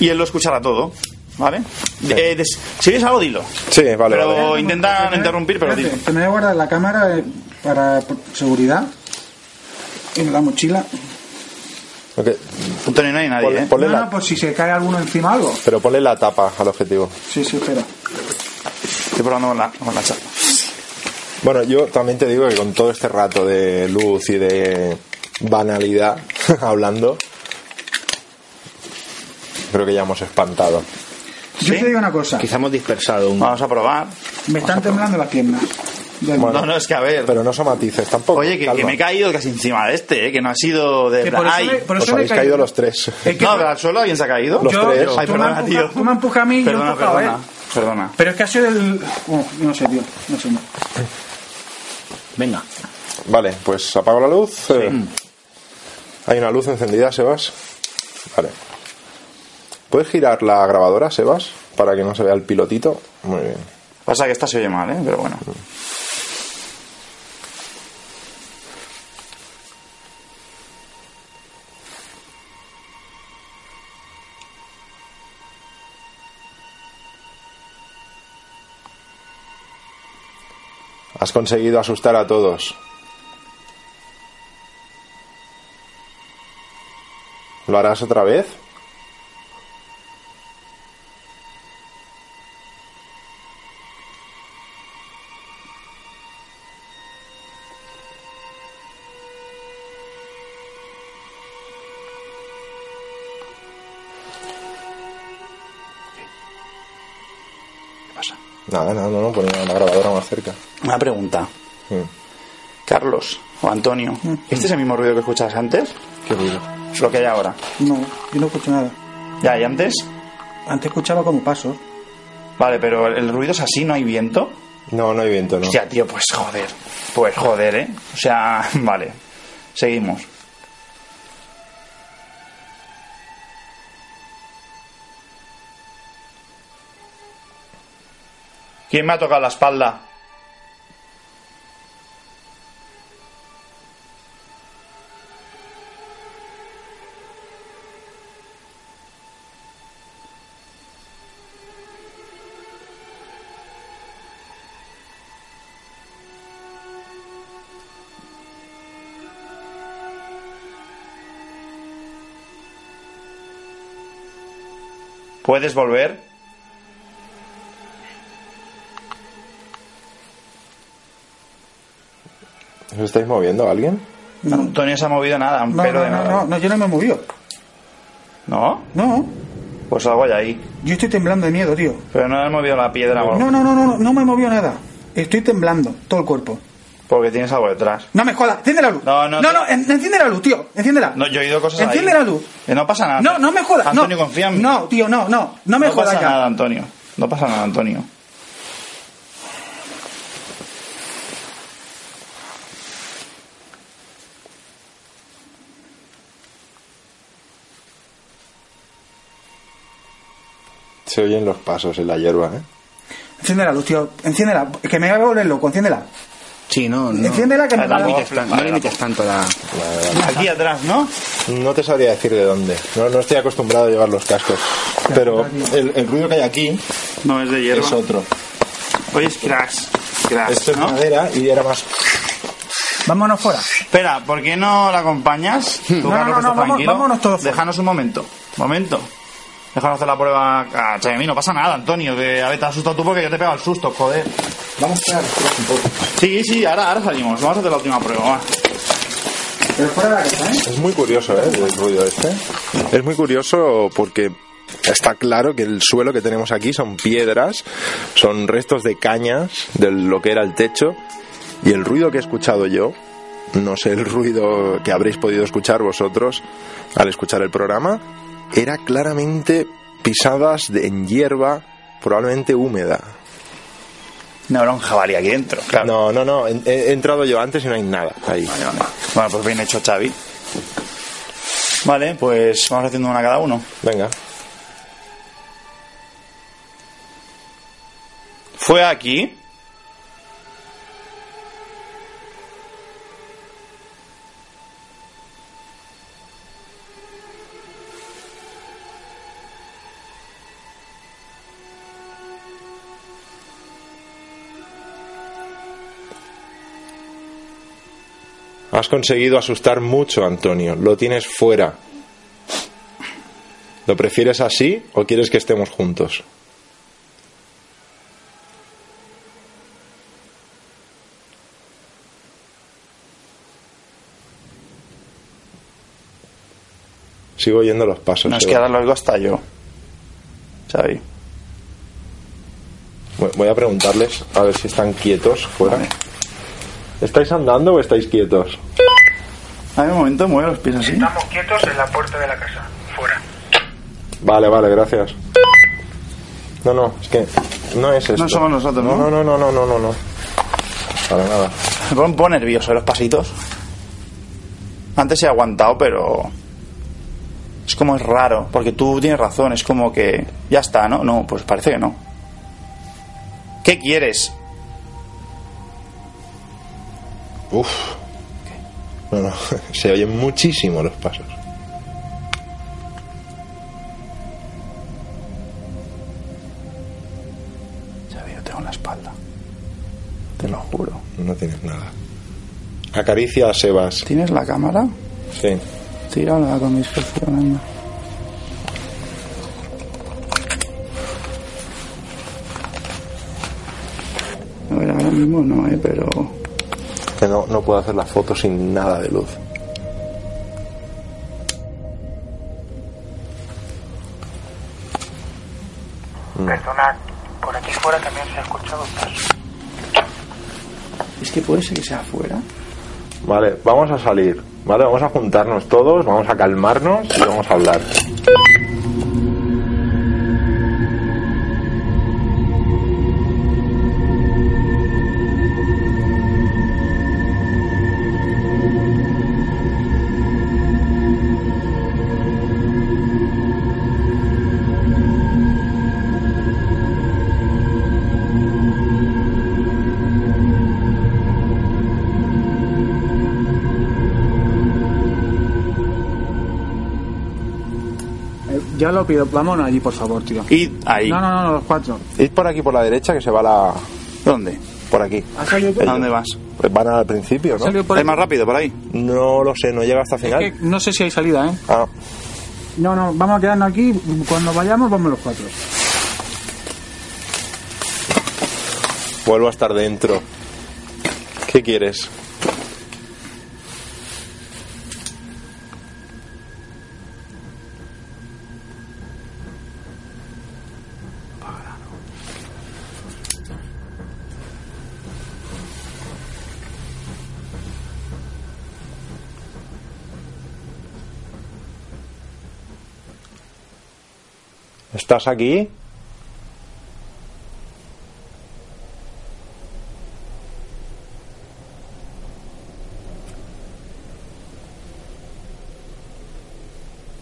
y él lo escuchará todo, ¿vale? Eh, des- si ves algo, dilo. Sí, vale, Pero vale. intenta no interrumpir, pero dilo. Que me voy a guardar la cámara eh, para seguridad. En la mochila. Antonio, no hay nadie, Ponle- ¿eh? ponle No, la- no, pues si se cae alguno encima algo. Pero ponle la tapa al objetivo. Sí, sí, espera. Estoy probando con la, con la chapa. Bueno, yo también te digo que con todo este rato de luz y de banalidad hablando, creo que ya hemos espantado. Yo te digo una cosa. Quizá hemos dispersado un... Vamos a probar. Me están temblando las piernas. Bueno, No, no, es que a ver. Pero no somatices tampoco. Oye, que, que me he caído casi encima de este, ¿eh? que no ha sido de. Que por eso me- por eso habéis caído los tres. Es que no, pero al suelo alguien se ha caído. Los yo- tres. Ay, perdona, tío. Tú me empujas a mí y yo Perdona, él. perdona. Perdona. Pero es que ha sido el... oh, no sé, tío. No sé. no. Venga. Vale, pues apago la luz. Eh, Hay una luz encendida, Sebas. Vale. ¿Puedes girar la grabadora, Sebas? Para que no se vea el pilotito. Muy bien. Pasa que esta se oye mal, ¿eh? Pero bueno. Has conseguido asustar a todos. ¿Lo harás otra vez? Pasa? Nada, no, no, ponía la grabadora más cerca. Una pregunta. Mm. Carlos o Antonio, ¿este es el mismo ruido que escuchabas antes? ¿Qué ruido? Es lo que hay ahora. No, yo no escucho nada. Ya, ¿y antes? Antes escuchaba como pasos. Vale, pero el ruido es así, no hay viento. No, no hay viento, no. Hostia, tío, pues joder. Pues joder, ¿eh? O sea, vale. Seguimos. ¿Quién me ha tocado la espalda? ¿Puedes volver? ¿Os estáis moviendo alguien? Antonio se ha movido nada, un No, pelo no, de no, nada. no, no, yo no me he movido. ¿No? No, Pues algo hay ahí. yo estoy temblando de miedo, tío. Pero no has movido la piedra o algo. No, no, no, no, no, no me he movido nada. Estoy temblando, todo el cuerpo. Porque tienes algo detrás. No me jodas, enciende la luz. No, no, no, no, en- enciende la luz, tío, enciéndela. No, yo he oído cosas Enciende ahí. la luz. Que no pasa nada. No, no me jodas. Antonio, no. confía en mí. No, tío, no, no, no me no jodas pasa ya. nada, Antonio. No pasa nada, Antonio. Se oyen los pasos en la hierba, ¿eh? Enciende la luz, tío, enciéndela. Es que me voy a volver loco, enciéndela. Sí, no, no. Enciéndela que me Ah, No va a- tampoco. limites, tan- no limites tanto la... Aquí atrás, ¿no? No te sabría decir de dónde. No, no estoy acostumbrado a llevar los cascos. Pero el, el ruido que hay aquí No, es de hierba. es otro. Oye, es crash. Crash, Esto es ¿no? madera y era más. Vámonos fuera. Espera, ¿por qué no la acompañas? Tú, No, Carlos, no, no, vamos- vámonos todos fuera. Déjanos un momento. Momento. Déjanos hacer la prueba. Ah, che, a mí no pasa nada, Antonio. Que a ver, te has asustado tú porque yo te he pegado el susto, joder. Vamos a un poco. Sí, sí, ahora, ahora salimos. Vamos a hacer la última prueba. va. Pero fuera de la casa, ¿eh? Es muy curioso, ¿eh? El ruido este. Es muy curioso porque está claro que el suelo que tenemos aquí son piedras, son restos de cañas de lo que era el techo y el ruido que he escuchado yo, no sé el ruido que habréis podido escuchar vosotros al escuchar el programa, era claramente pisadas de- en hierba, probablemente húmeda. No habrá un jabalí aquí dentro, claro. No, no, no, he, he entrado yo antes y no hay nada ahí. Vale, vale. Bueno, pues bien hecho, Xavi. Vale, pues vamos haciendo una cada uno. Venga. Fue aquí. Has conseguido asustar mucho, Antonio. Lo tienes fuera. ¿Lo prefieres así o quieres que estemos juntos? Sigo oyendo los pasos. No es que ahora lo oigo hasta yo. Xavi. Voy- Voy a preguntarles a ver si están quietos fuera. ¿Estáis andando o estáis quietos? A ver, un momento, mueve los pies así. Estamos quietos en la puerta de la casa. Fuera. Vale, vale, gracias. No, no, es que no es esto. No somos nosotros, No, ¿no? no, no, no, no, no, no. Para nada. Me pone un poco nervioso los pasitos. Antes he aguantado, pero. Es como es raro, porque tú tienes razón, es como que ya está, ¿no? No, pues parece que no. ¿Qué quieres? Uf. No, no, se oyen muchísimo los pasos. Ya veo, tengo en la espalda. Te lo juro. No tienes nada. Acaricia a Sebas. ¿Tienes la cámara? Sí. Tírala con discreción, anda. A ver, ahora mismo no, ¿eh? Pero... Que no, no puedo hacer la foto sin nada de luz. Perdona, por aquí fuera también se ha escuchado un paso. Es que puede ser que sea afuera. Vale, vamos a salir. Vale, vamos a juntarnos todos, vamos a calmarnos y vamos a hablar. Ya lo pido, vámonos allí, por favor, tío. Id ahí. No, no, no, los cuatro. Id por aquí por la derecha que se va la. ¿Dónde? por aquí. ¿Ha salido por ¿A dónde vas? Pues van al principio, ¿no? ¿Ha salido por ¿Es ahí? más rápido por ahí? No lo sé, no llega hasta Es final. que no sé si hay salida, ¿eh? Ah, No, no, vamos a quedarnos aquí. Cuando vayamos, vamos los cuatro. vuelvo a estar dentro. ¿Qué quieres? ¿Estás aquí?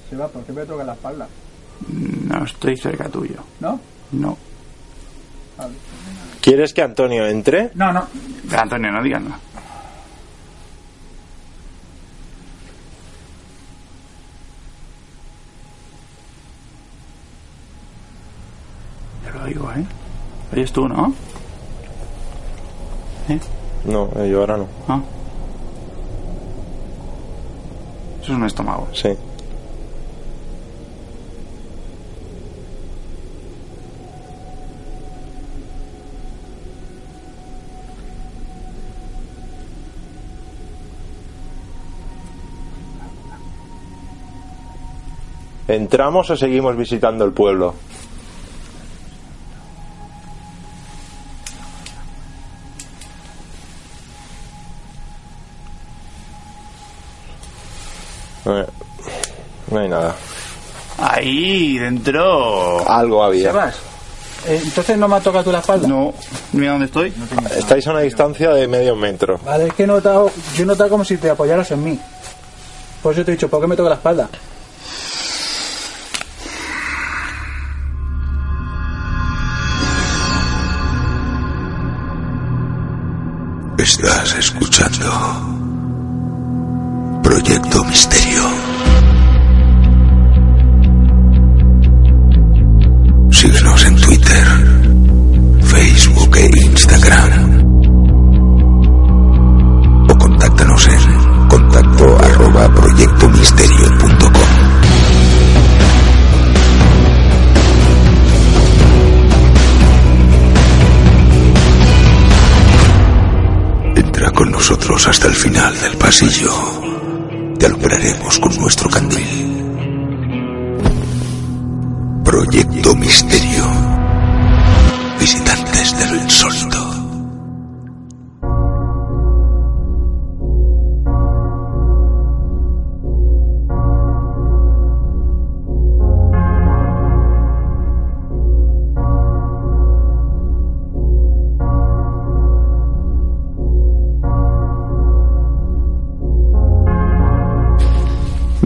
Se va, porque me toca la espalda. No estoy cerca tuyo. ¿No? No. ¿Quieres que Antonio entre? No, no. Antonio, no digas nada lo oigo, ¿eh? Oyes tú, ¿no? ¿Eh? No, eh, yo ahora no. Ah. Eso es un estómago. Sí. ¿Entramos o seguimos visitando el pueblo? Ahí dentro. Algo había. Sebas, eh, entonces no me ha tocado tú la espalda. No. Mira dónde estoy. Estáis a una distancia de medio metro. Vale, es que he notado, yo he notado como si te apoyaras en mí. Por eso te he dicho, ¿por qué me toca la espalda?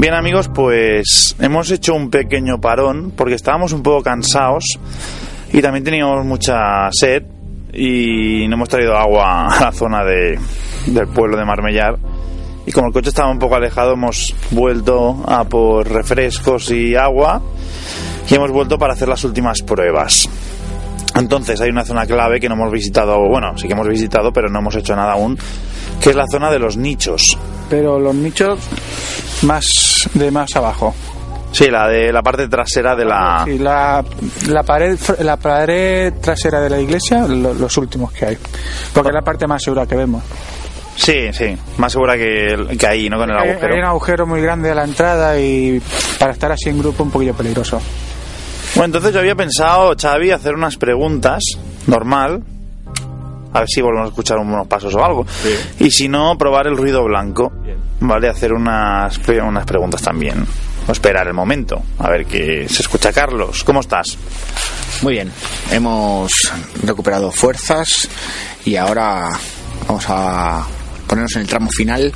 Bien amigos, pues hemos hecho un pequeño parón porque estábamos un poco cansados y también teníamos mucha sed y no hemos traído agua a la zona de, del pueblo de Marmellar y como el coche estaba un poco alejado hemos vuelto a por refrescos y agua y hemos vuelto para hacer las últimas pruebas. Entonces hay una zona clave que no hemos visitado, bueno, sí que hemos visitado, pero no hemos hecho nada aún, que es la zona de los nichos. Pero los nichos más de más abajo. Sí, la de la parte trasera de la... Sí, la, la pared la pared trasera de la iglesia, lo- los últimos que hay. Porque es la parte más segura que vemos. Sí, sí, más segura que, que ahí, ¿no? Con el Hay, agujero. hay un agujero muy grande a la entrada y para estar así en grupo un poquillo peligroso. Bueno, entonces yo había pensado, Xavi, hacer unas preguntas, normal, a ver si volvemos a escuchar unos pasos o algo. Y si no, probar el ruido blanco, ¿vale? Hacer unas, unas preguntas también. O esperar el momento, a ver qué se escucha. Carlos, ¿cómo estás? Muy bien, hemos recuperado fuerzas y ahora vamos a ponernos en el tramo final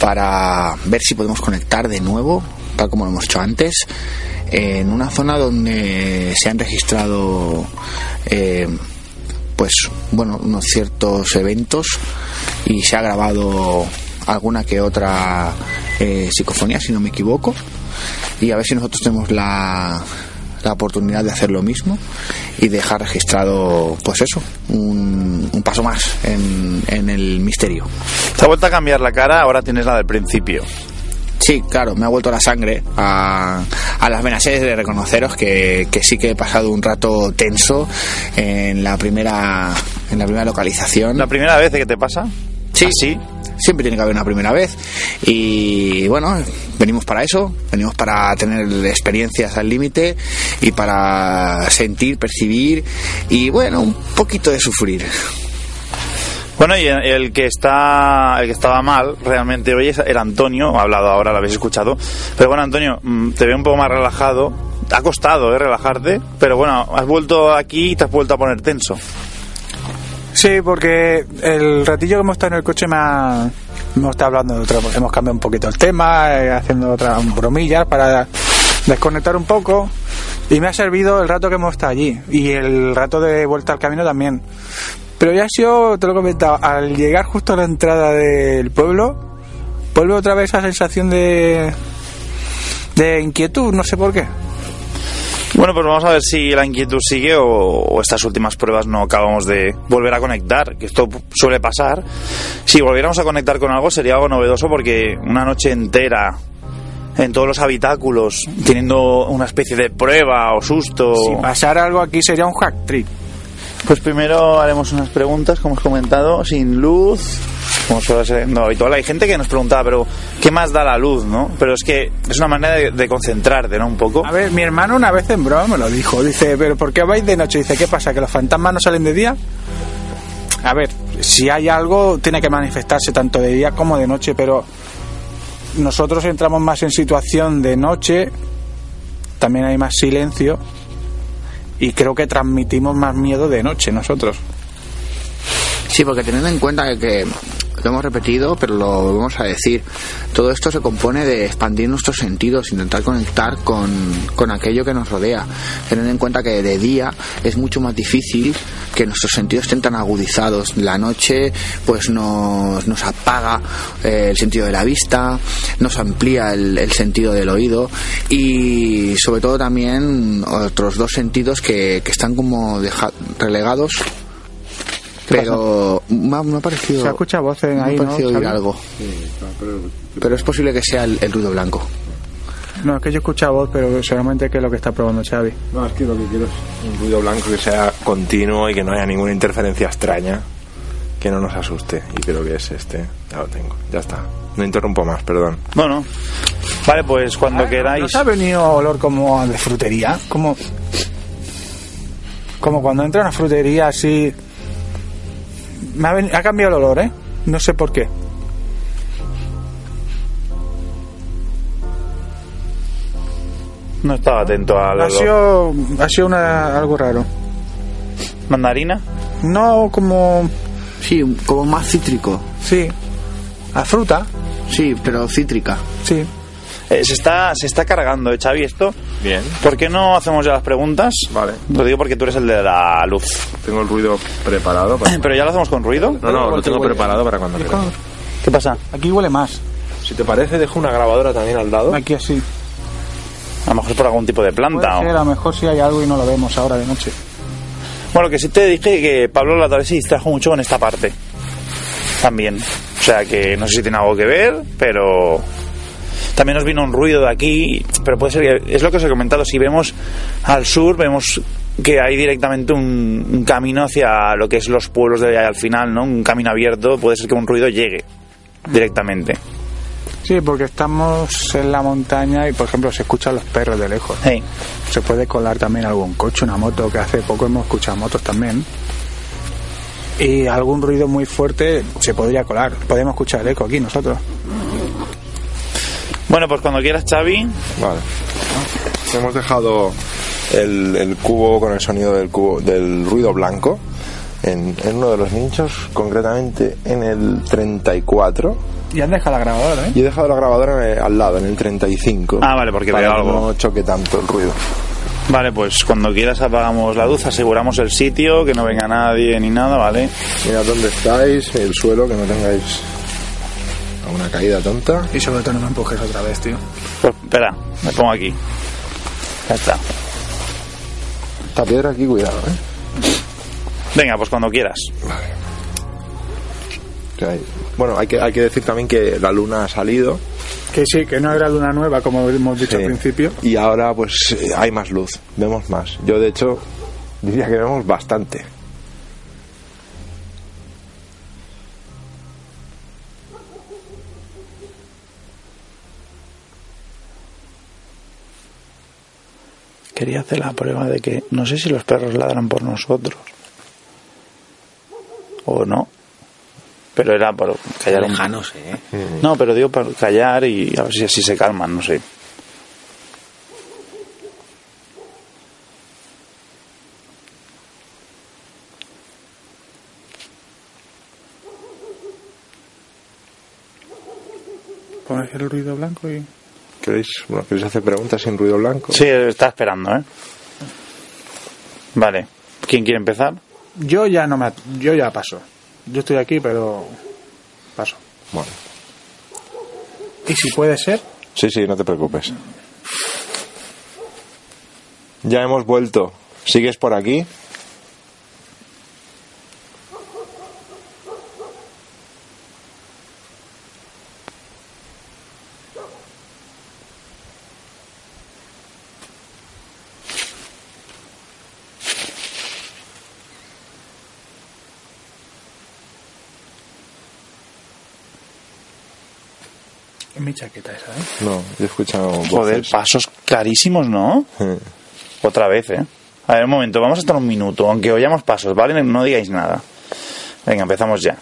para ver si podemos conectar de nuevo, tal como lo hemos hecho antes, en una zona donde se han registrado eh, pues bueno unos ciertos eventos y se ha grabado alguna que otra eh, psicofonía si no me equivoco y a ver si nosotros tenemos la, la oportunidad de hacer lo mismo y dejar registrado pues eso un, un paso más en, en el misterio Te ha vuelto a cambiar la cara, ahora tienes la del principio. Sí, claro, me ha vuelto la sangre a, a las venas He de reconoceros que, que sí que he pasado un rato tenso en la primera en la primera localización. ¿La primera vez que te pasa? Sí, ¿Así? Siempre tiene que haber una primera vez. Y bueno, venimos para eso, venimos para tener experiencias al límite y para sentir, percibir y bueno, un poquito de sufrir. Bueno, y el que está el que estaba mal realmente hoy es- era Antonio, ha hablado ahora, lo habéis escuchado. Pero bueno, Antonio, mm, te veo un poco más relajado. Ha costado, ¿eh? Relajarte. Pero bueno, has vuelto aquí y te has vuelto a poner tenso. Sí, porque el ratillo que hemos estado en el coche me ha, hemos estado hablando de otra, hemos cambiado un poquito el tema, eh, haciendo otras bromillas para desconectar un poco y me ha servido el rato que hemos estado allí y el rato de vuelta al camino también. Pero ya sido, te lo he comentado, al llegar justo a la entrada del pueblo, vuelve otra vez esa sensación de, de inquietud, no sé por qué. Bueno, pues vamos a ver si la inquietud sigue o, o estas últimas pruebas no acabamos de volver a conectar, que esto suele pasar. Si volviéramos a conectar con algo sería algo novedoso porque una noche entera en todos los habitáculos teniendo una especie de prueba o susto. Si pasara algo aquí sería un hack trick. Pues primero haremos unas preguntas, como hemos comentado, sin luz, como suele ser no, habitual. Hay gente que nos preguntaba, pero ¿qué más da la luz, no? Pero es que es una manera de, de concentrarte, ¿no? Un poco. A ver, mi hermano una vez en broma me lo dijo. Dice, ¿pero por qué vais de noche? Dice, ¿qué pasa? ¿Que los fantasmas no salen de día? A ver, si hay algo, tiene que manifestarse tanto de día como de noche, pero nosotros entramos más en situación de noche, también hay más silencio, y creo que transmitimos más miedo de noche nosotros. Sí, porque teniendo en cuenta que, que lo hemos repetido, pero lo vamos a decir, todo esto se compone de expandir nuestros sentidos, intentar conectar con, con aquello que nos rodea. Teniendo en cuenta que de día es mucho más difícil que nuestros sentidos estén tan agudizados. La noche pues nos, nos apaga eh, el sentido de la vista, nos amplía el, el sentido del oído y sobre todo también otros dos sentidos que, que están como deja- relegados pero me ha, me ha parecido. Se escucha voces me ha ahí, ¿no, parecido oír Xavi? algo. Pero es posible que sea el, el ruido blanco. No, es que yo escucho voz, pero seguramente que es lo que está probando Xavi. No, es que lo que quiero es un ruido blanco que sea continuo y que no haya ninguna interferencia extraña que no nos asuste. Y creo que es este. Ya lo tengo. Ya está. No interrumpo más, perdón. Bueno, vale, pues cuando queráis. ¿Nos ha venido olor como de frutería? Como, como cuando entra a una frutería así... Me ha, cambiado el olor, ¿eh? No sé por qué. No estaba atento al Ha olor. sido, ha sido una- algo raro. mandarina. No como... Sí, como más cítrico. Sí. A fruta, Sí, pero cítrica. sí. Eh, se, está, se está cargando, ¿eh, Xavi, esto. Bien. ¿Por qué no hacemos ya las preguntas? Vale. Lo digo porque tú eres el de la luz. Tengo el ruido preparado para... Pero ya lo hacemos con ruido. No, no, lo tengo preparado para cuando quieras. ¿Qué pasa? Aquí huele más. Si te parece, dejo una grabadora también al lado. Aquí así. A lo mejor es por algún tipo de Puede planta. ser, o- a lo mejor si hay algo y no lo vemos ahora de noche. Bueno, que sí te dije que Pablo la otra vez se distrajo mucho con esta parte. También. O sea que no sé si tiene algo que ver, pero también nos vino un ruido de aquí, pero puede ser que es lo que os he comentado, si vemos al sur vemos que hay directamente un, un camino hacia lo que es los pueblos de al final, ¿no? Un camino abierto, puede ser que un ruido llegue directamente. Sí, porque estamos en la montaña y, por ejemplo, se escuchan los perros de lejos. Hey. Se puede colar también algún coche, una moto, que hace poco hemos escuchado motos también. Y algún ruido muy fuerte se podría colar. Podemos escuchar el eco aquí nosotros. Bueno, pues cuando quieras, Xavi, Vale. Hemos dejado el, el cubo con el sonido del cubo del ruido blanco en, en uno de los nichos, concretamente en el 34. Y han dejado la grabadora, ¿eh? Y he dejado la grabadora en el- al lado, en el 35. Ah, vale, porque para veo que algo. no choque tanto el ruido. vale, pues cuando quieras apagamos la luz, aseguramos el sitio, que no venga nadie ni nada, ¿vale? Mirad dónde estáis, el suelo, que no tengáis una caída tonta. Y sobre todo no me empujes otra vez, tío. Pues espera, me pongo aquí. Ya está. Esta piedra aquí, cuidado, ¿eh? Venga, pues cuando quieras. Hay- Bueno, hay que, hay que decir también que la luna ha salido. Que sí, que no era luna nueva, como hemos dicho Sí. al principio. Y ahora pues eh, hay más luz, vemos más. Yo de hecho diría que vemos bastante. Quería hacer la prueba de que no sé si los perros ladran por nosotros o no. Pero era por callar un... Lejanos, ¿eh? No, pero digo para callar y a ver si así se calman, no sé. Pones el ruido blanco y... ¿Queréis, bueno, ¿queréis hacer preguntas sin ruido blanco? Sí, está esperando, ¿eh? Vale. ¿Quién quiere empezar? Yo ya no me... Yo ya paso. Yo estoy aquí, pero... Paso. Bueno, Y si puede ser... sí, sí, no te preocupes. Ya hemos vuelto. ¿Sigues por aquí? Chaqueta esa, ¿eh? No, yo he escuchado Joder, voces. pasos clarísimos, ¿no? Otra vez, ¿eh? A ver, un momento, vamos a estar un minuto, aunque oyamos pasos, ¿vale? No digáis nada. Venga, empezamos ya.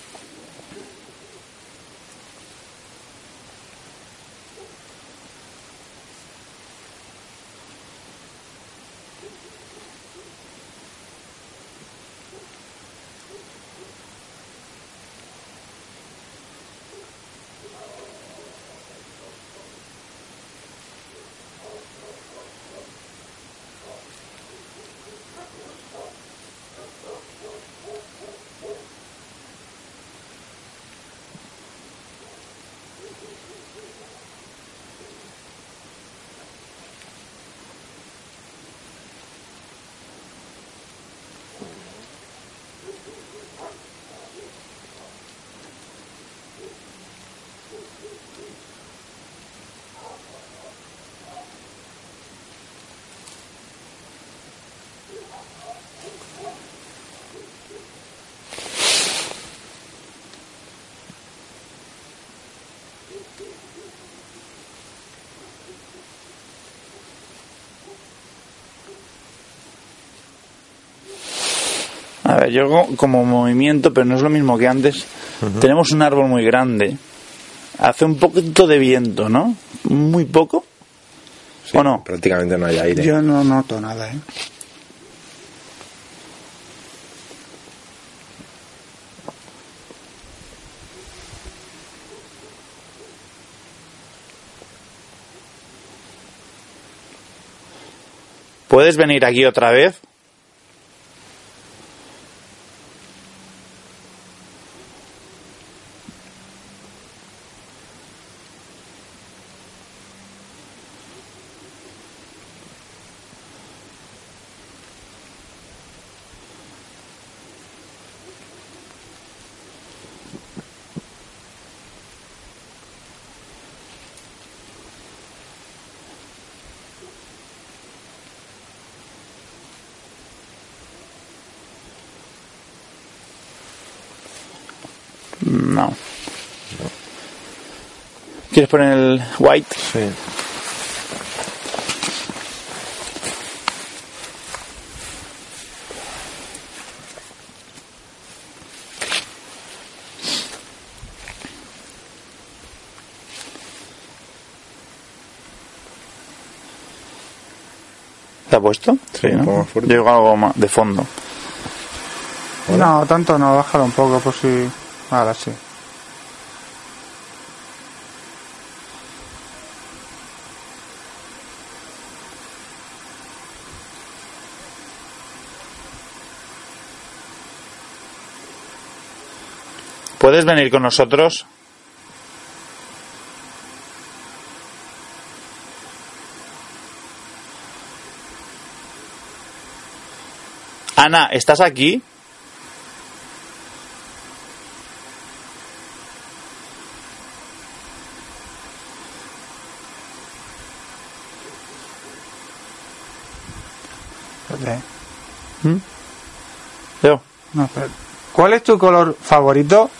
Yo como movimiento, pero no es lo mismo que antes, tenemos un árbol muy grande. Hace un poquito de viento, ¿no? Muy poco. ¿O no? Prácticamente no hay aire. Yo no noto nada, ¿eh? ¿Puedes venir aquí otra vez? Poner el white? Sí. ¿Te ha puesto? Sí, un poco más fuerte. Yo algo más de fondo. No, tanto no, bájalo un poco por si... Ahora sí. ¿Puedes venir con nosotros? Ana, ¿estás aquí? Espérate. Yo. No, espérate. ¿Cuál es tu color favorito?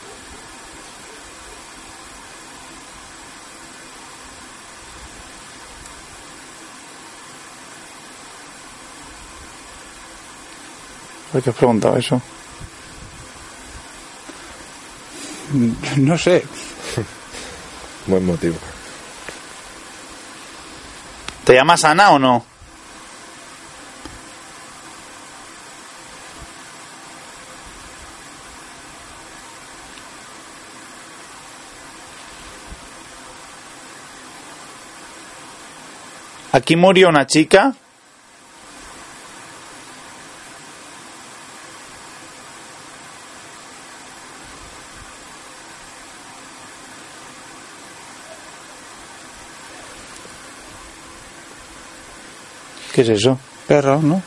¿Por qué has preguntado eso? No sé. Buen motivo. ¿Te llamas Ana o no? Aquí murió una chica. ¿Qué es eso? Perro, ¿no?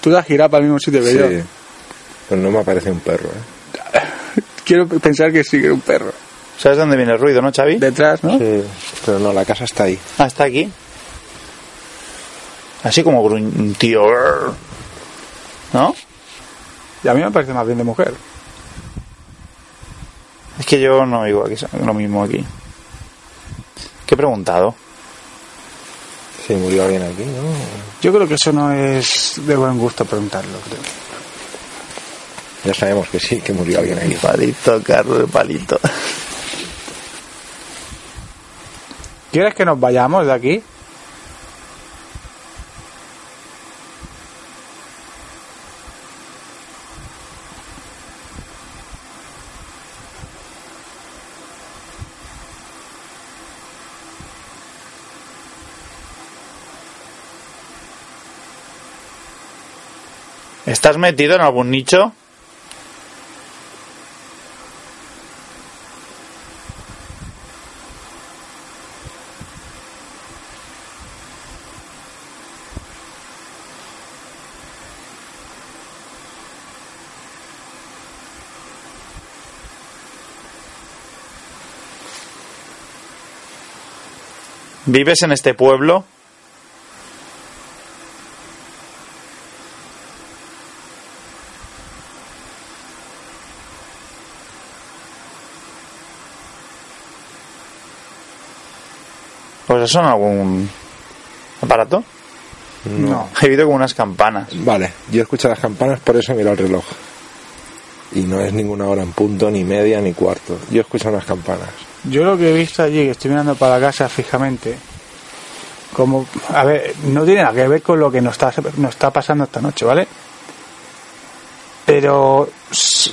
Tú girado para el mismo sitio que Sí. yo. Pues no me aparece un perro, ¿eh? Quiero pensar que sí que era un perro. ¿Sabes dónde viene el ruido, no, Xavi? Detrás, ¿no? Sí. Pero no, la casa está ahí. Ah, está aquí. Así como un tío. ¿No? Y a mí me parece más bien de mujer. Es que yo no oigo aquí, lo mismo aquí. ¿Qué he preguntado? Sí, murió alguien aquí, ¿no? Yo creo que eso no es de buen gusto preguntarlo, creo. Ya sabemos que sí, que murió alguien aquí. Palito, Carlos, palito. ¿Quieres que nos vayamos de aquí? ¿Estás metido en algún nicho? ¿Vives en este pueblo? Eso en algún aparato? No. He oído como unas campanas. Vale, yo escucho las campanas, por eso miro el reloj. Y no es ninguna hora en punto, ni media, ni cuarto. Yo escucho unas campanas. Yo lo que he visto allí, que estoy mirando para la casa fijamente, como, a ver, no tiene nada que ver con lo que nos está, nos está pasando esta noche, ¿vale? Pero,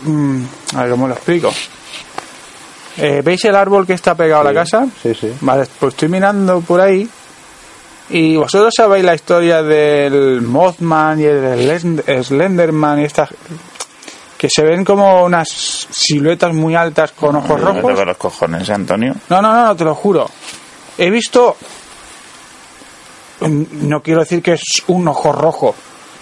mm, a ver, ¿cómo lo explico? Eh, ¿Veis el árbol que está pegado a la casa? Sí, sí. Vale, pues estoy mirando por ahí Y vosotros sabéis la historia del Mothman y el Slend- Slenderman y estas que se ven como unas siluetas muy altas con ojos Me rojos. toca los cojones, ¿eh, Antonio. No, no, no, te lo juro. He visto. mm, No quiero decir que es un ojo rojo,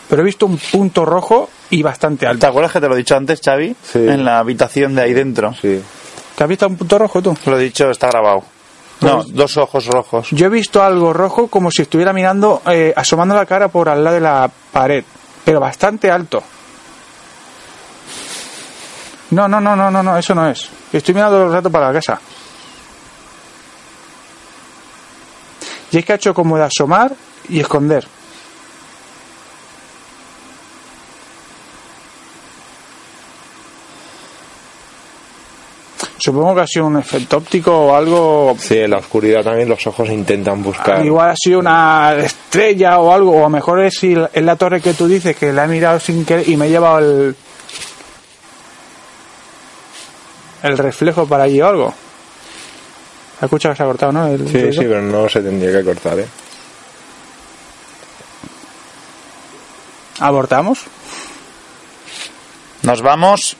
pero he visto un punto rojo y bastante ¿Te alto. acuerdas que te lo he dicho antes, Xavi? Sí. En la habitación de ahí dentro. Sí. ¿Te has visto un punto rojo tú? Lo he dicho, está grabado. No, dos ojos rojos. Yo he visto algo rojo como si estuviera mirando, eh, asomando la cara por al lado de la pared, pero bastante alto. No, no, no, no, no, no, eso no es. Estoy mirando el rato para la casa. Y es que ha hecho como de asomar y esconder. Supongo que ha sido un efecto óptico o algo Sí, en la oscuridad también los ojos intentan buscar. Igual ha sido una estrella o algo, o a lo mejor es, si es la torre que tú dices que la he mirado sin querer y me he llevado el, el reflejo para allí o algo. Escucha que se ha cortado, ¿no? El Sí, ruido. sí, pero no se tendría que cortar, ¿eh? ¿Abortamos? Nos vamos.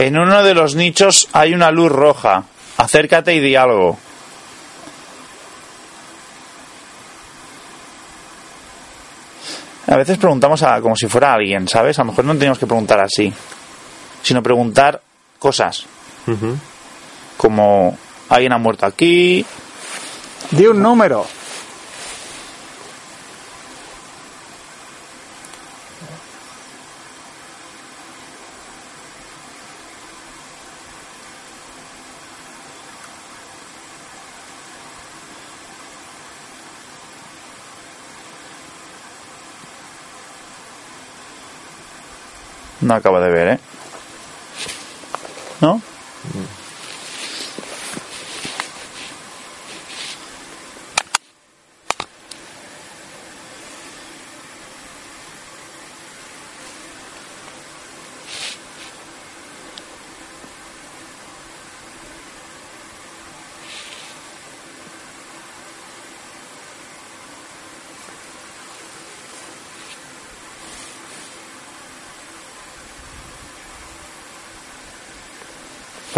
En uno de los nichos hay una luz roja. Acércate y di algo. A veces preguntamos a, como si fuera alguien, ¿sabes? A lo mejor no tenemos que preguntar así, sino preguntar cosas. Como, alguien ha muerto aquí, Di un número. No acabo de ver, ¿eh? ¿No?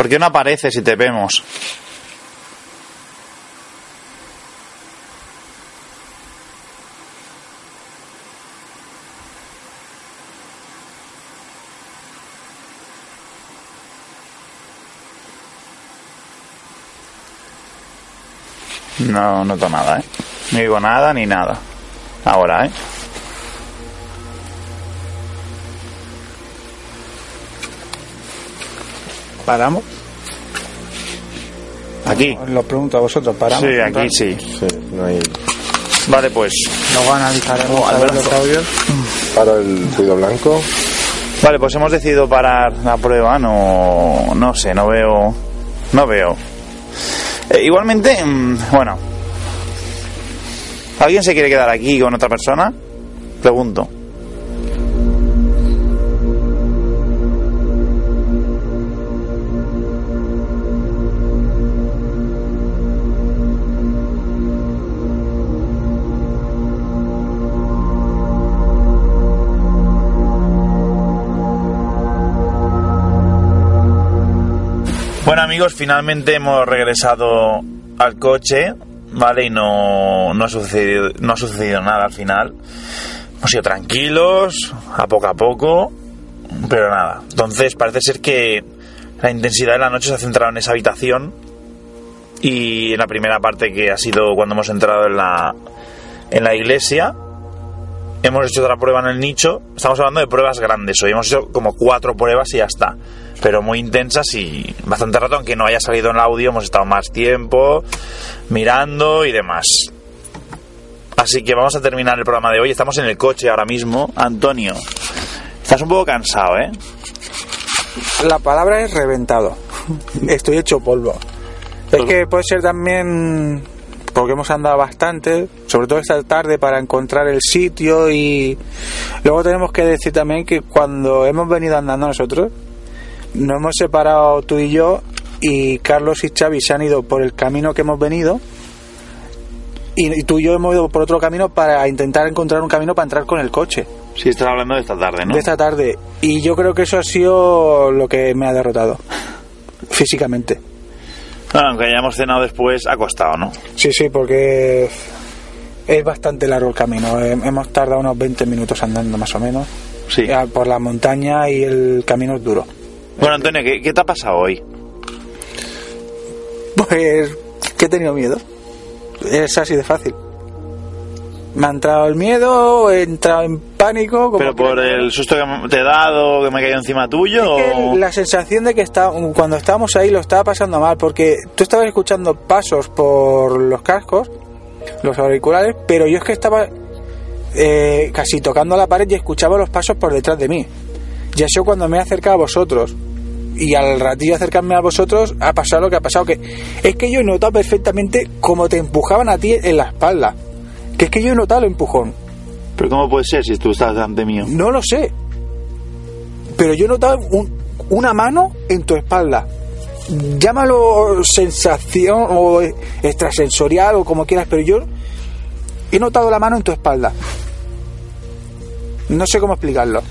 ¿Por qué no apareces si te vemos? No noto nada, ¿eh? No digo nada ni nada. Ahora, ¿eh? ¿Paramos? Aquí. Lo pregunto a vosotros, ¿paramos? Sí, aquí sí. Sí, no hay. Vale, pues. Luego analizaremos a ver Alberto. los audios. Paro el ruido blanco. Vale, pues hemos decidido parar la prueba. No, no sé, no veo, no veo. Eh, igualmente, mm, bueno, ¿alguien se quiere quedar aquí con otra persona? Pregunto. Finalmente hemos regresado al coche, ¿vale? Y no, no, ha sucedido, no ha sucedido nada al final. Hemos ido tranquilos, a poco a poco, pero nada. Entonces parece ser que la intensidad de la noche se ha centrado en esa habitación y en la primera parte que ha sido cuando hemos entrado en la, en la iglesia. Hemos hecho otra prueba en el nicho. Estamos hablando de pruebas grandes hoy. Hemos hecho como cuatro pruebas y ya está. Pero muy intensas y bastante rato, aunque no haya salido en el audio, hemos estado más tiempo mirando y demás. Así que vamos a terminar el programa de hoy. Estamos en el coche ahora mismo. Antonio, estás un poco cansado, ¿eh? La palabra es reventado. Estoy hecho polvo. Es que puede ser también porque hemos andado bastante, sobre todo esta tarde para encontrar el sitio y luego tenemos que decir también que cuando hemos venido andando nosotros, nos hemos separado tú y yo y Carlos y Xavi se han ido por el camino que hemos venido y, y tú y yo hemos ido por otro camino para intentar encontrar un camino para entrar con el coche Sí, estás hablando de esta tarde, ¿no? de esta tarde y yo creo que eso ha sido lo que me ha derrotado físicamente. Bueno, aunque hayamos cenado después, ha costado, ¿no? Sí, sí, porque es bastante largo el camino. Eh, Hemos tardado unos 20 minutos andando más o menos Sí. Ya por la montaña y el camino es duro. Bueno, Antonio, ¿qué, qué te ha pasado hoy? Pues que he tenido miedo. Es así de fácil. Me ha entrado el miedo, he entrado en pánico. como ¿Pero que- por el susto que te he dado, que me he caído encima tuyo? Es que o- la sensación de que está, cuando estábamos ahí lo estaba pasando mal, porque tú estabas escuchando pasos por los cascos, los auriculares, pero yo es que estaba eh, casi tocando la pared y escuchaba los pasos por detrás de mí. Y eso cuando me he acercado a vosotros. Y al ratillo acercarme a vosotros ha pasado lo que ha pasado. Que es que yo he notado perfectamente cómo te empujaban a ti en la espalda. Que es que yo he notado el empujón. ¿Pero cómo puede ser si tú estás delante mío? No lo sé. Pero yo he notado un- una mano en tu espalda. Llámalo sensación o extrasensorial o como quieras, pero yo he notado la mano en tu espalda. No sé cómo explicarlo.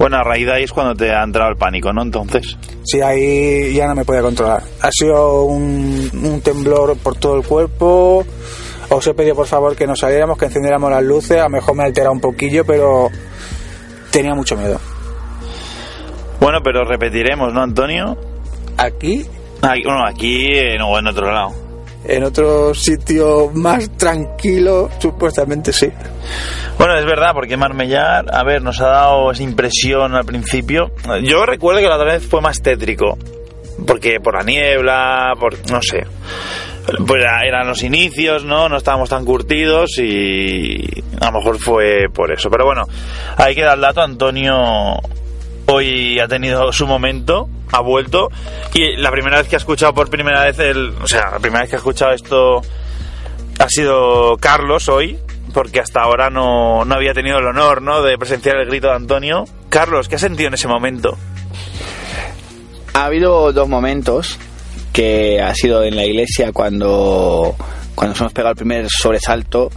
Bueno, a raíz de ahí es cuando te ha entrado el pánico, ¿no? Entonces. Si ahí ya no me podía controlar. Ha sido un, un temblor por todo el cuerpo. Os he pedido por favor que nos saliéramos, que encendiéramos las luces. A lo mejor me altera un poquillo, pero tenía mucho miedo. Bueno, pero repetiremos, ¿no, Antonio? Aquí Aquí, bueno, aquí eh, no, en otro lado. en otro sitio más tranquilo, supuestamente sí. Bueno, es verdad, porque Marmellar, a ver, nos ha dado esa impresión al principio. Yo recuerdo que la otra vez fue más tétrico. Porque por la niebla, por. no sé. Pues era- eran los inicios, ¿no? No estábamos tan curtidos y a lo mejor fue por eso. Pero bueno, ahí queda el dato. Antonio hoy ha tenido su momento, ha vuelto. Y la primera vez que ha escuchado por primera vez. O sea, la primera vez que ha escuchado esto ha sido Carlos hoy, porque hasta ahora no, no había tenido el honor ¿no? de presenciar el grito de Antonio. Carlos, ¿qué has sentido en ese momento? Ha habido dos momentos que ha sido en la iglesia cuando, cuando nos hemos pegado el primer sobresalto,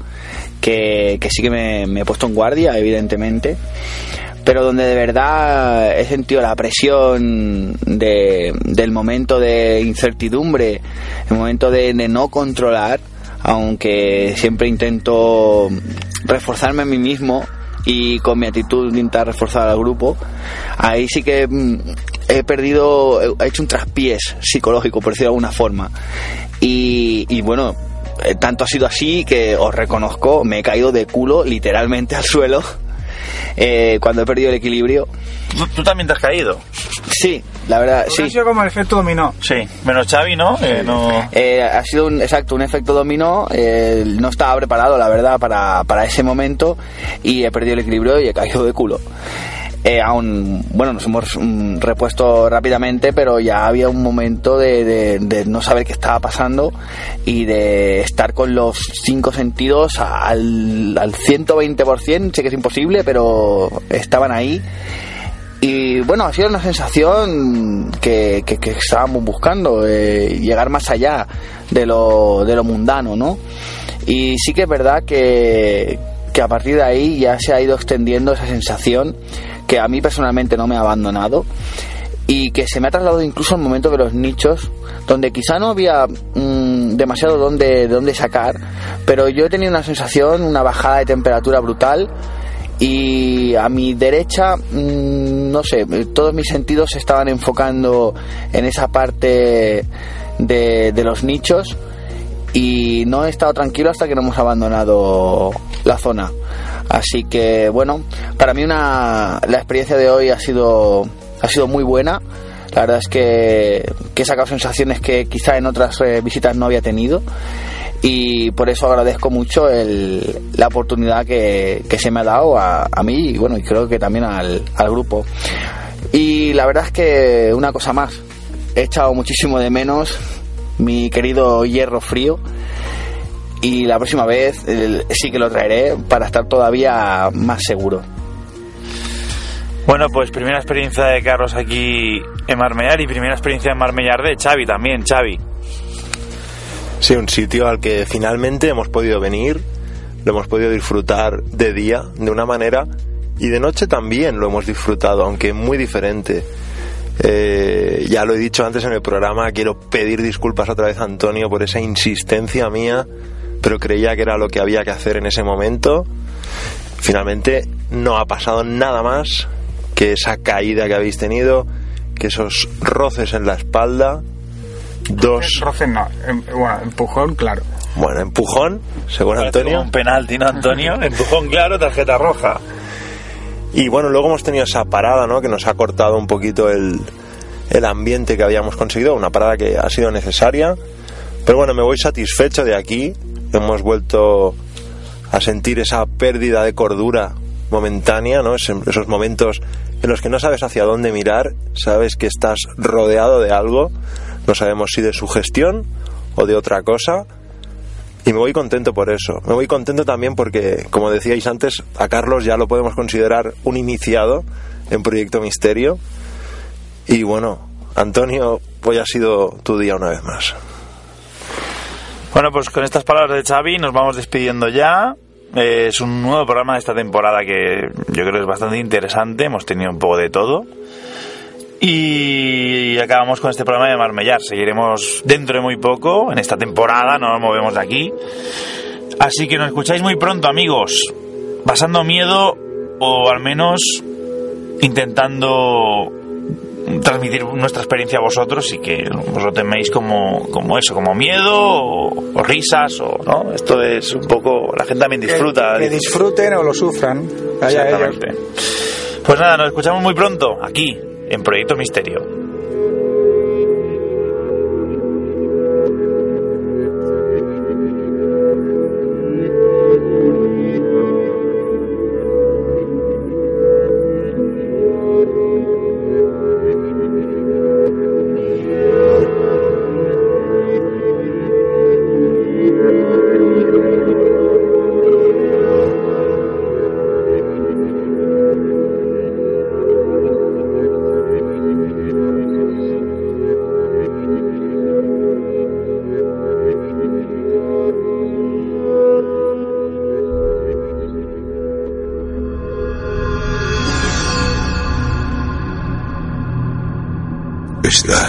que, que sí que me, me he puesto en guardia, evidentemente, pero donde de verdad he sentido la presión de, del momento de incertidumbre, el momento de, de no controlar, aunque siempre intento reforzarme a mí mismo y con mi actitud de intentar reforzar al grupo, ahí sí que mm, he perdido, he hecho un traspiés psicológico, por decirlo de alguna forma. Y, y bueno, eh, tanto ha sido así que os reconozco, me he caído de culo literalmente al suelo eh, cuando he perdido el equilibrio. ¿Tú, tú también te has caído? Sí, la verdad, sí. Ha sido como el efecto dominó. Sí, menos Xavi, ¿no? Eh, no... Eh, ha sido un, exacto, un efecto dominó. eh, no estaba preparado, la verdad, para, para ese momento y he perdido el equilibrio y he caído de culo. Eh, aún, bueno, nos hemos mm, repuesto rápidamente, pero ya había un momento de, de- no saber qué estaba pasando y de estar con los cinco sentidos al, al 120%. Sé que es imposible, pero estaban ahí. Y bueno, ha sido una sensación que, que- que estábamos buscando, eh, llegar más allá de lo, de lo mundano, ¿no? Y sí que es verdad que, que a partir de ahí ya se ha ido extendiendo esa sensación que a mí personalmente no me ha abandonado y que se me ha trasladado incluso al momento de los nichos, donde quizá no había mm, demasiado donde, donde sacar, pero yo he tenido una sensación, una bajada de temperatura brutal y a mi derecha, mm, no sé, todos mis sentidos se estaban enfocando en esa parte de, de los nichos y no he estado tranquilo hasta que no hemos abandonado la zona. Así que bueno, para mí una, la experiencia de hoy ha sido, ha sido muy buena. La verdad es que, que he sacado sensaciones que quizá en otras eh, visitas no había tenido y por eso agradezco mucho el- la oportunidad que, que se me ha dado a, a mí y bueno, y creo que también al, al grupo. Y la verdad es que una cosa más, he echado muchísimo de menos mi querido hierro frío y la próxima vez el- sí que lo traeré para estar todavía más seguro. Bueno, pues primera experiencia de Carlos aquí en Marmellar y primera experiencia en Marmellar de Xavi también, Xavi. Sí, un sitio al que finalmente hemos podido venir, lo hemos podido disfrutar de día de una manera y de noche también lo hemos disfrutado, aunque muy diferente. Eh, ya lo he dicho antes en el programa, quiero pedir disculpas otra vez a Antonio por esa insistencia mía, pero creía que era lo que había que hacer en ese momento. Finalmente no ha pasado nada más que esa caída que habéis tenido, que esos roces en la espalda, dos Roces no, em- bueno, empujón, claro. bueno, empujón, según Parece Antonio. Un penalti, ¿no, Antonio? Empujón claro, tarjeta roja. Y bueno, luego hemos tenido esa parada, ¿no? Que nos ha cortado un poquito el, el ambiente que habíamos conseguido. Una parada que ha sido necesaria. Pero bueno, me voy satisfecho de aquí. Hemos vuelto a sentir esa pérdida de cordura momentánea, ¿no? Es- Esos momentos en los que no sabes hacia dónde mirar, sabes que estás rodeado de algo, no sabemos si de sugestión o de otra cosa, y me voy contento por eso. Me voy contento también porque, como decíais antes, a Carlos ya lo podemos considerar un iniciado en Proyecto Misterio. Y bueno, Antonio, hoy ha sido tu día una vez más. Bueno, pues con estas palabras de Xavi nos vamos despidiendo ya. Eh, es un nuevo programa de esta temporada que yo creo es bastante interesante. Hemos tenido un poco de todo. Y acabamos con este programa de Marmellar. Seguiremos dentro de muy poco, en esta temporada, no nos movemos de aquí. Así que nos escucháis muy pronto, amigos. Pasando miedo o al menos intentando transmitir nuestra experiencia a vosotros y que os lo teméis como, como eso, como miedo o, o risas o no. Esto es un poco la gente también disfruta. Que, que disfruten o lo sufran. Allá ellos. Exactamente. Pues nada, nos escuchamos muy pronto aquí en Proyecto Misterio.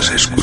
Estás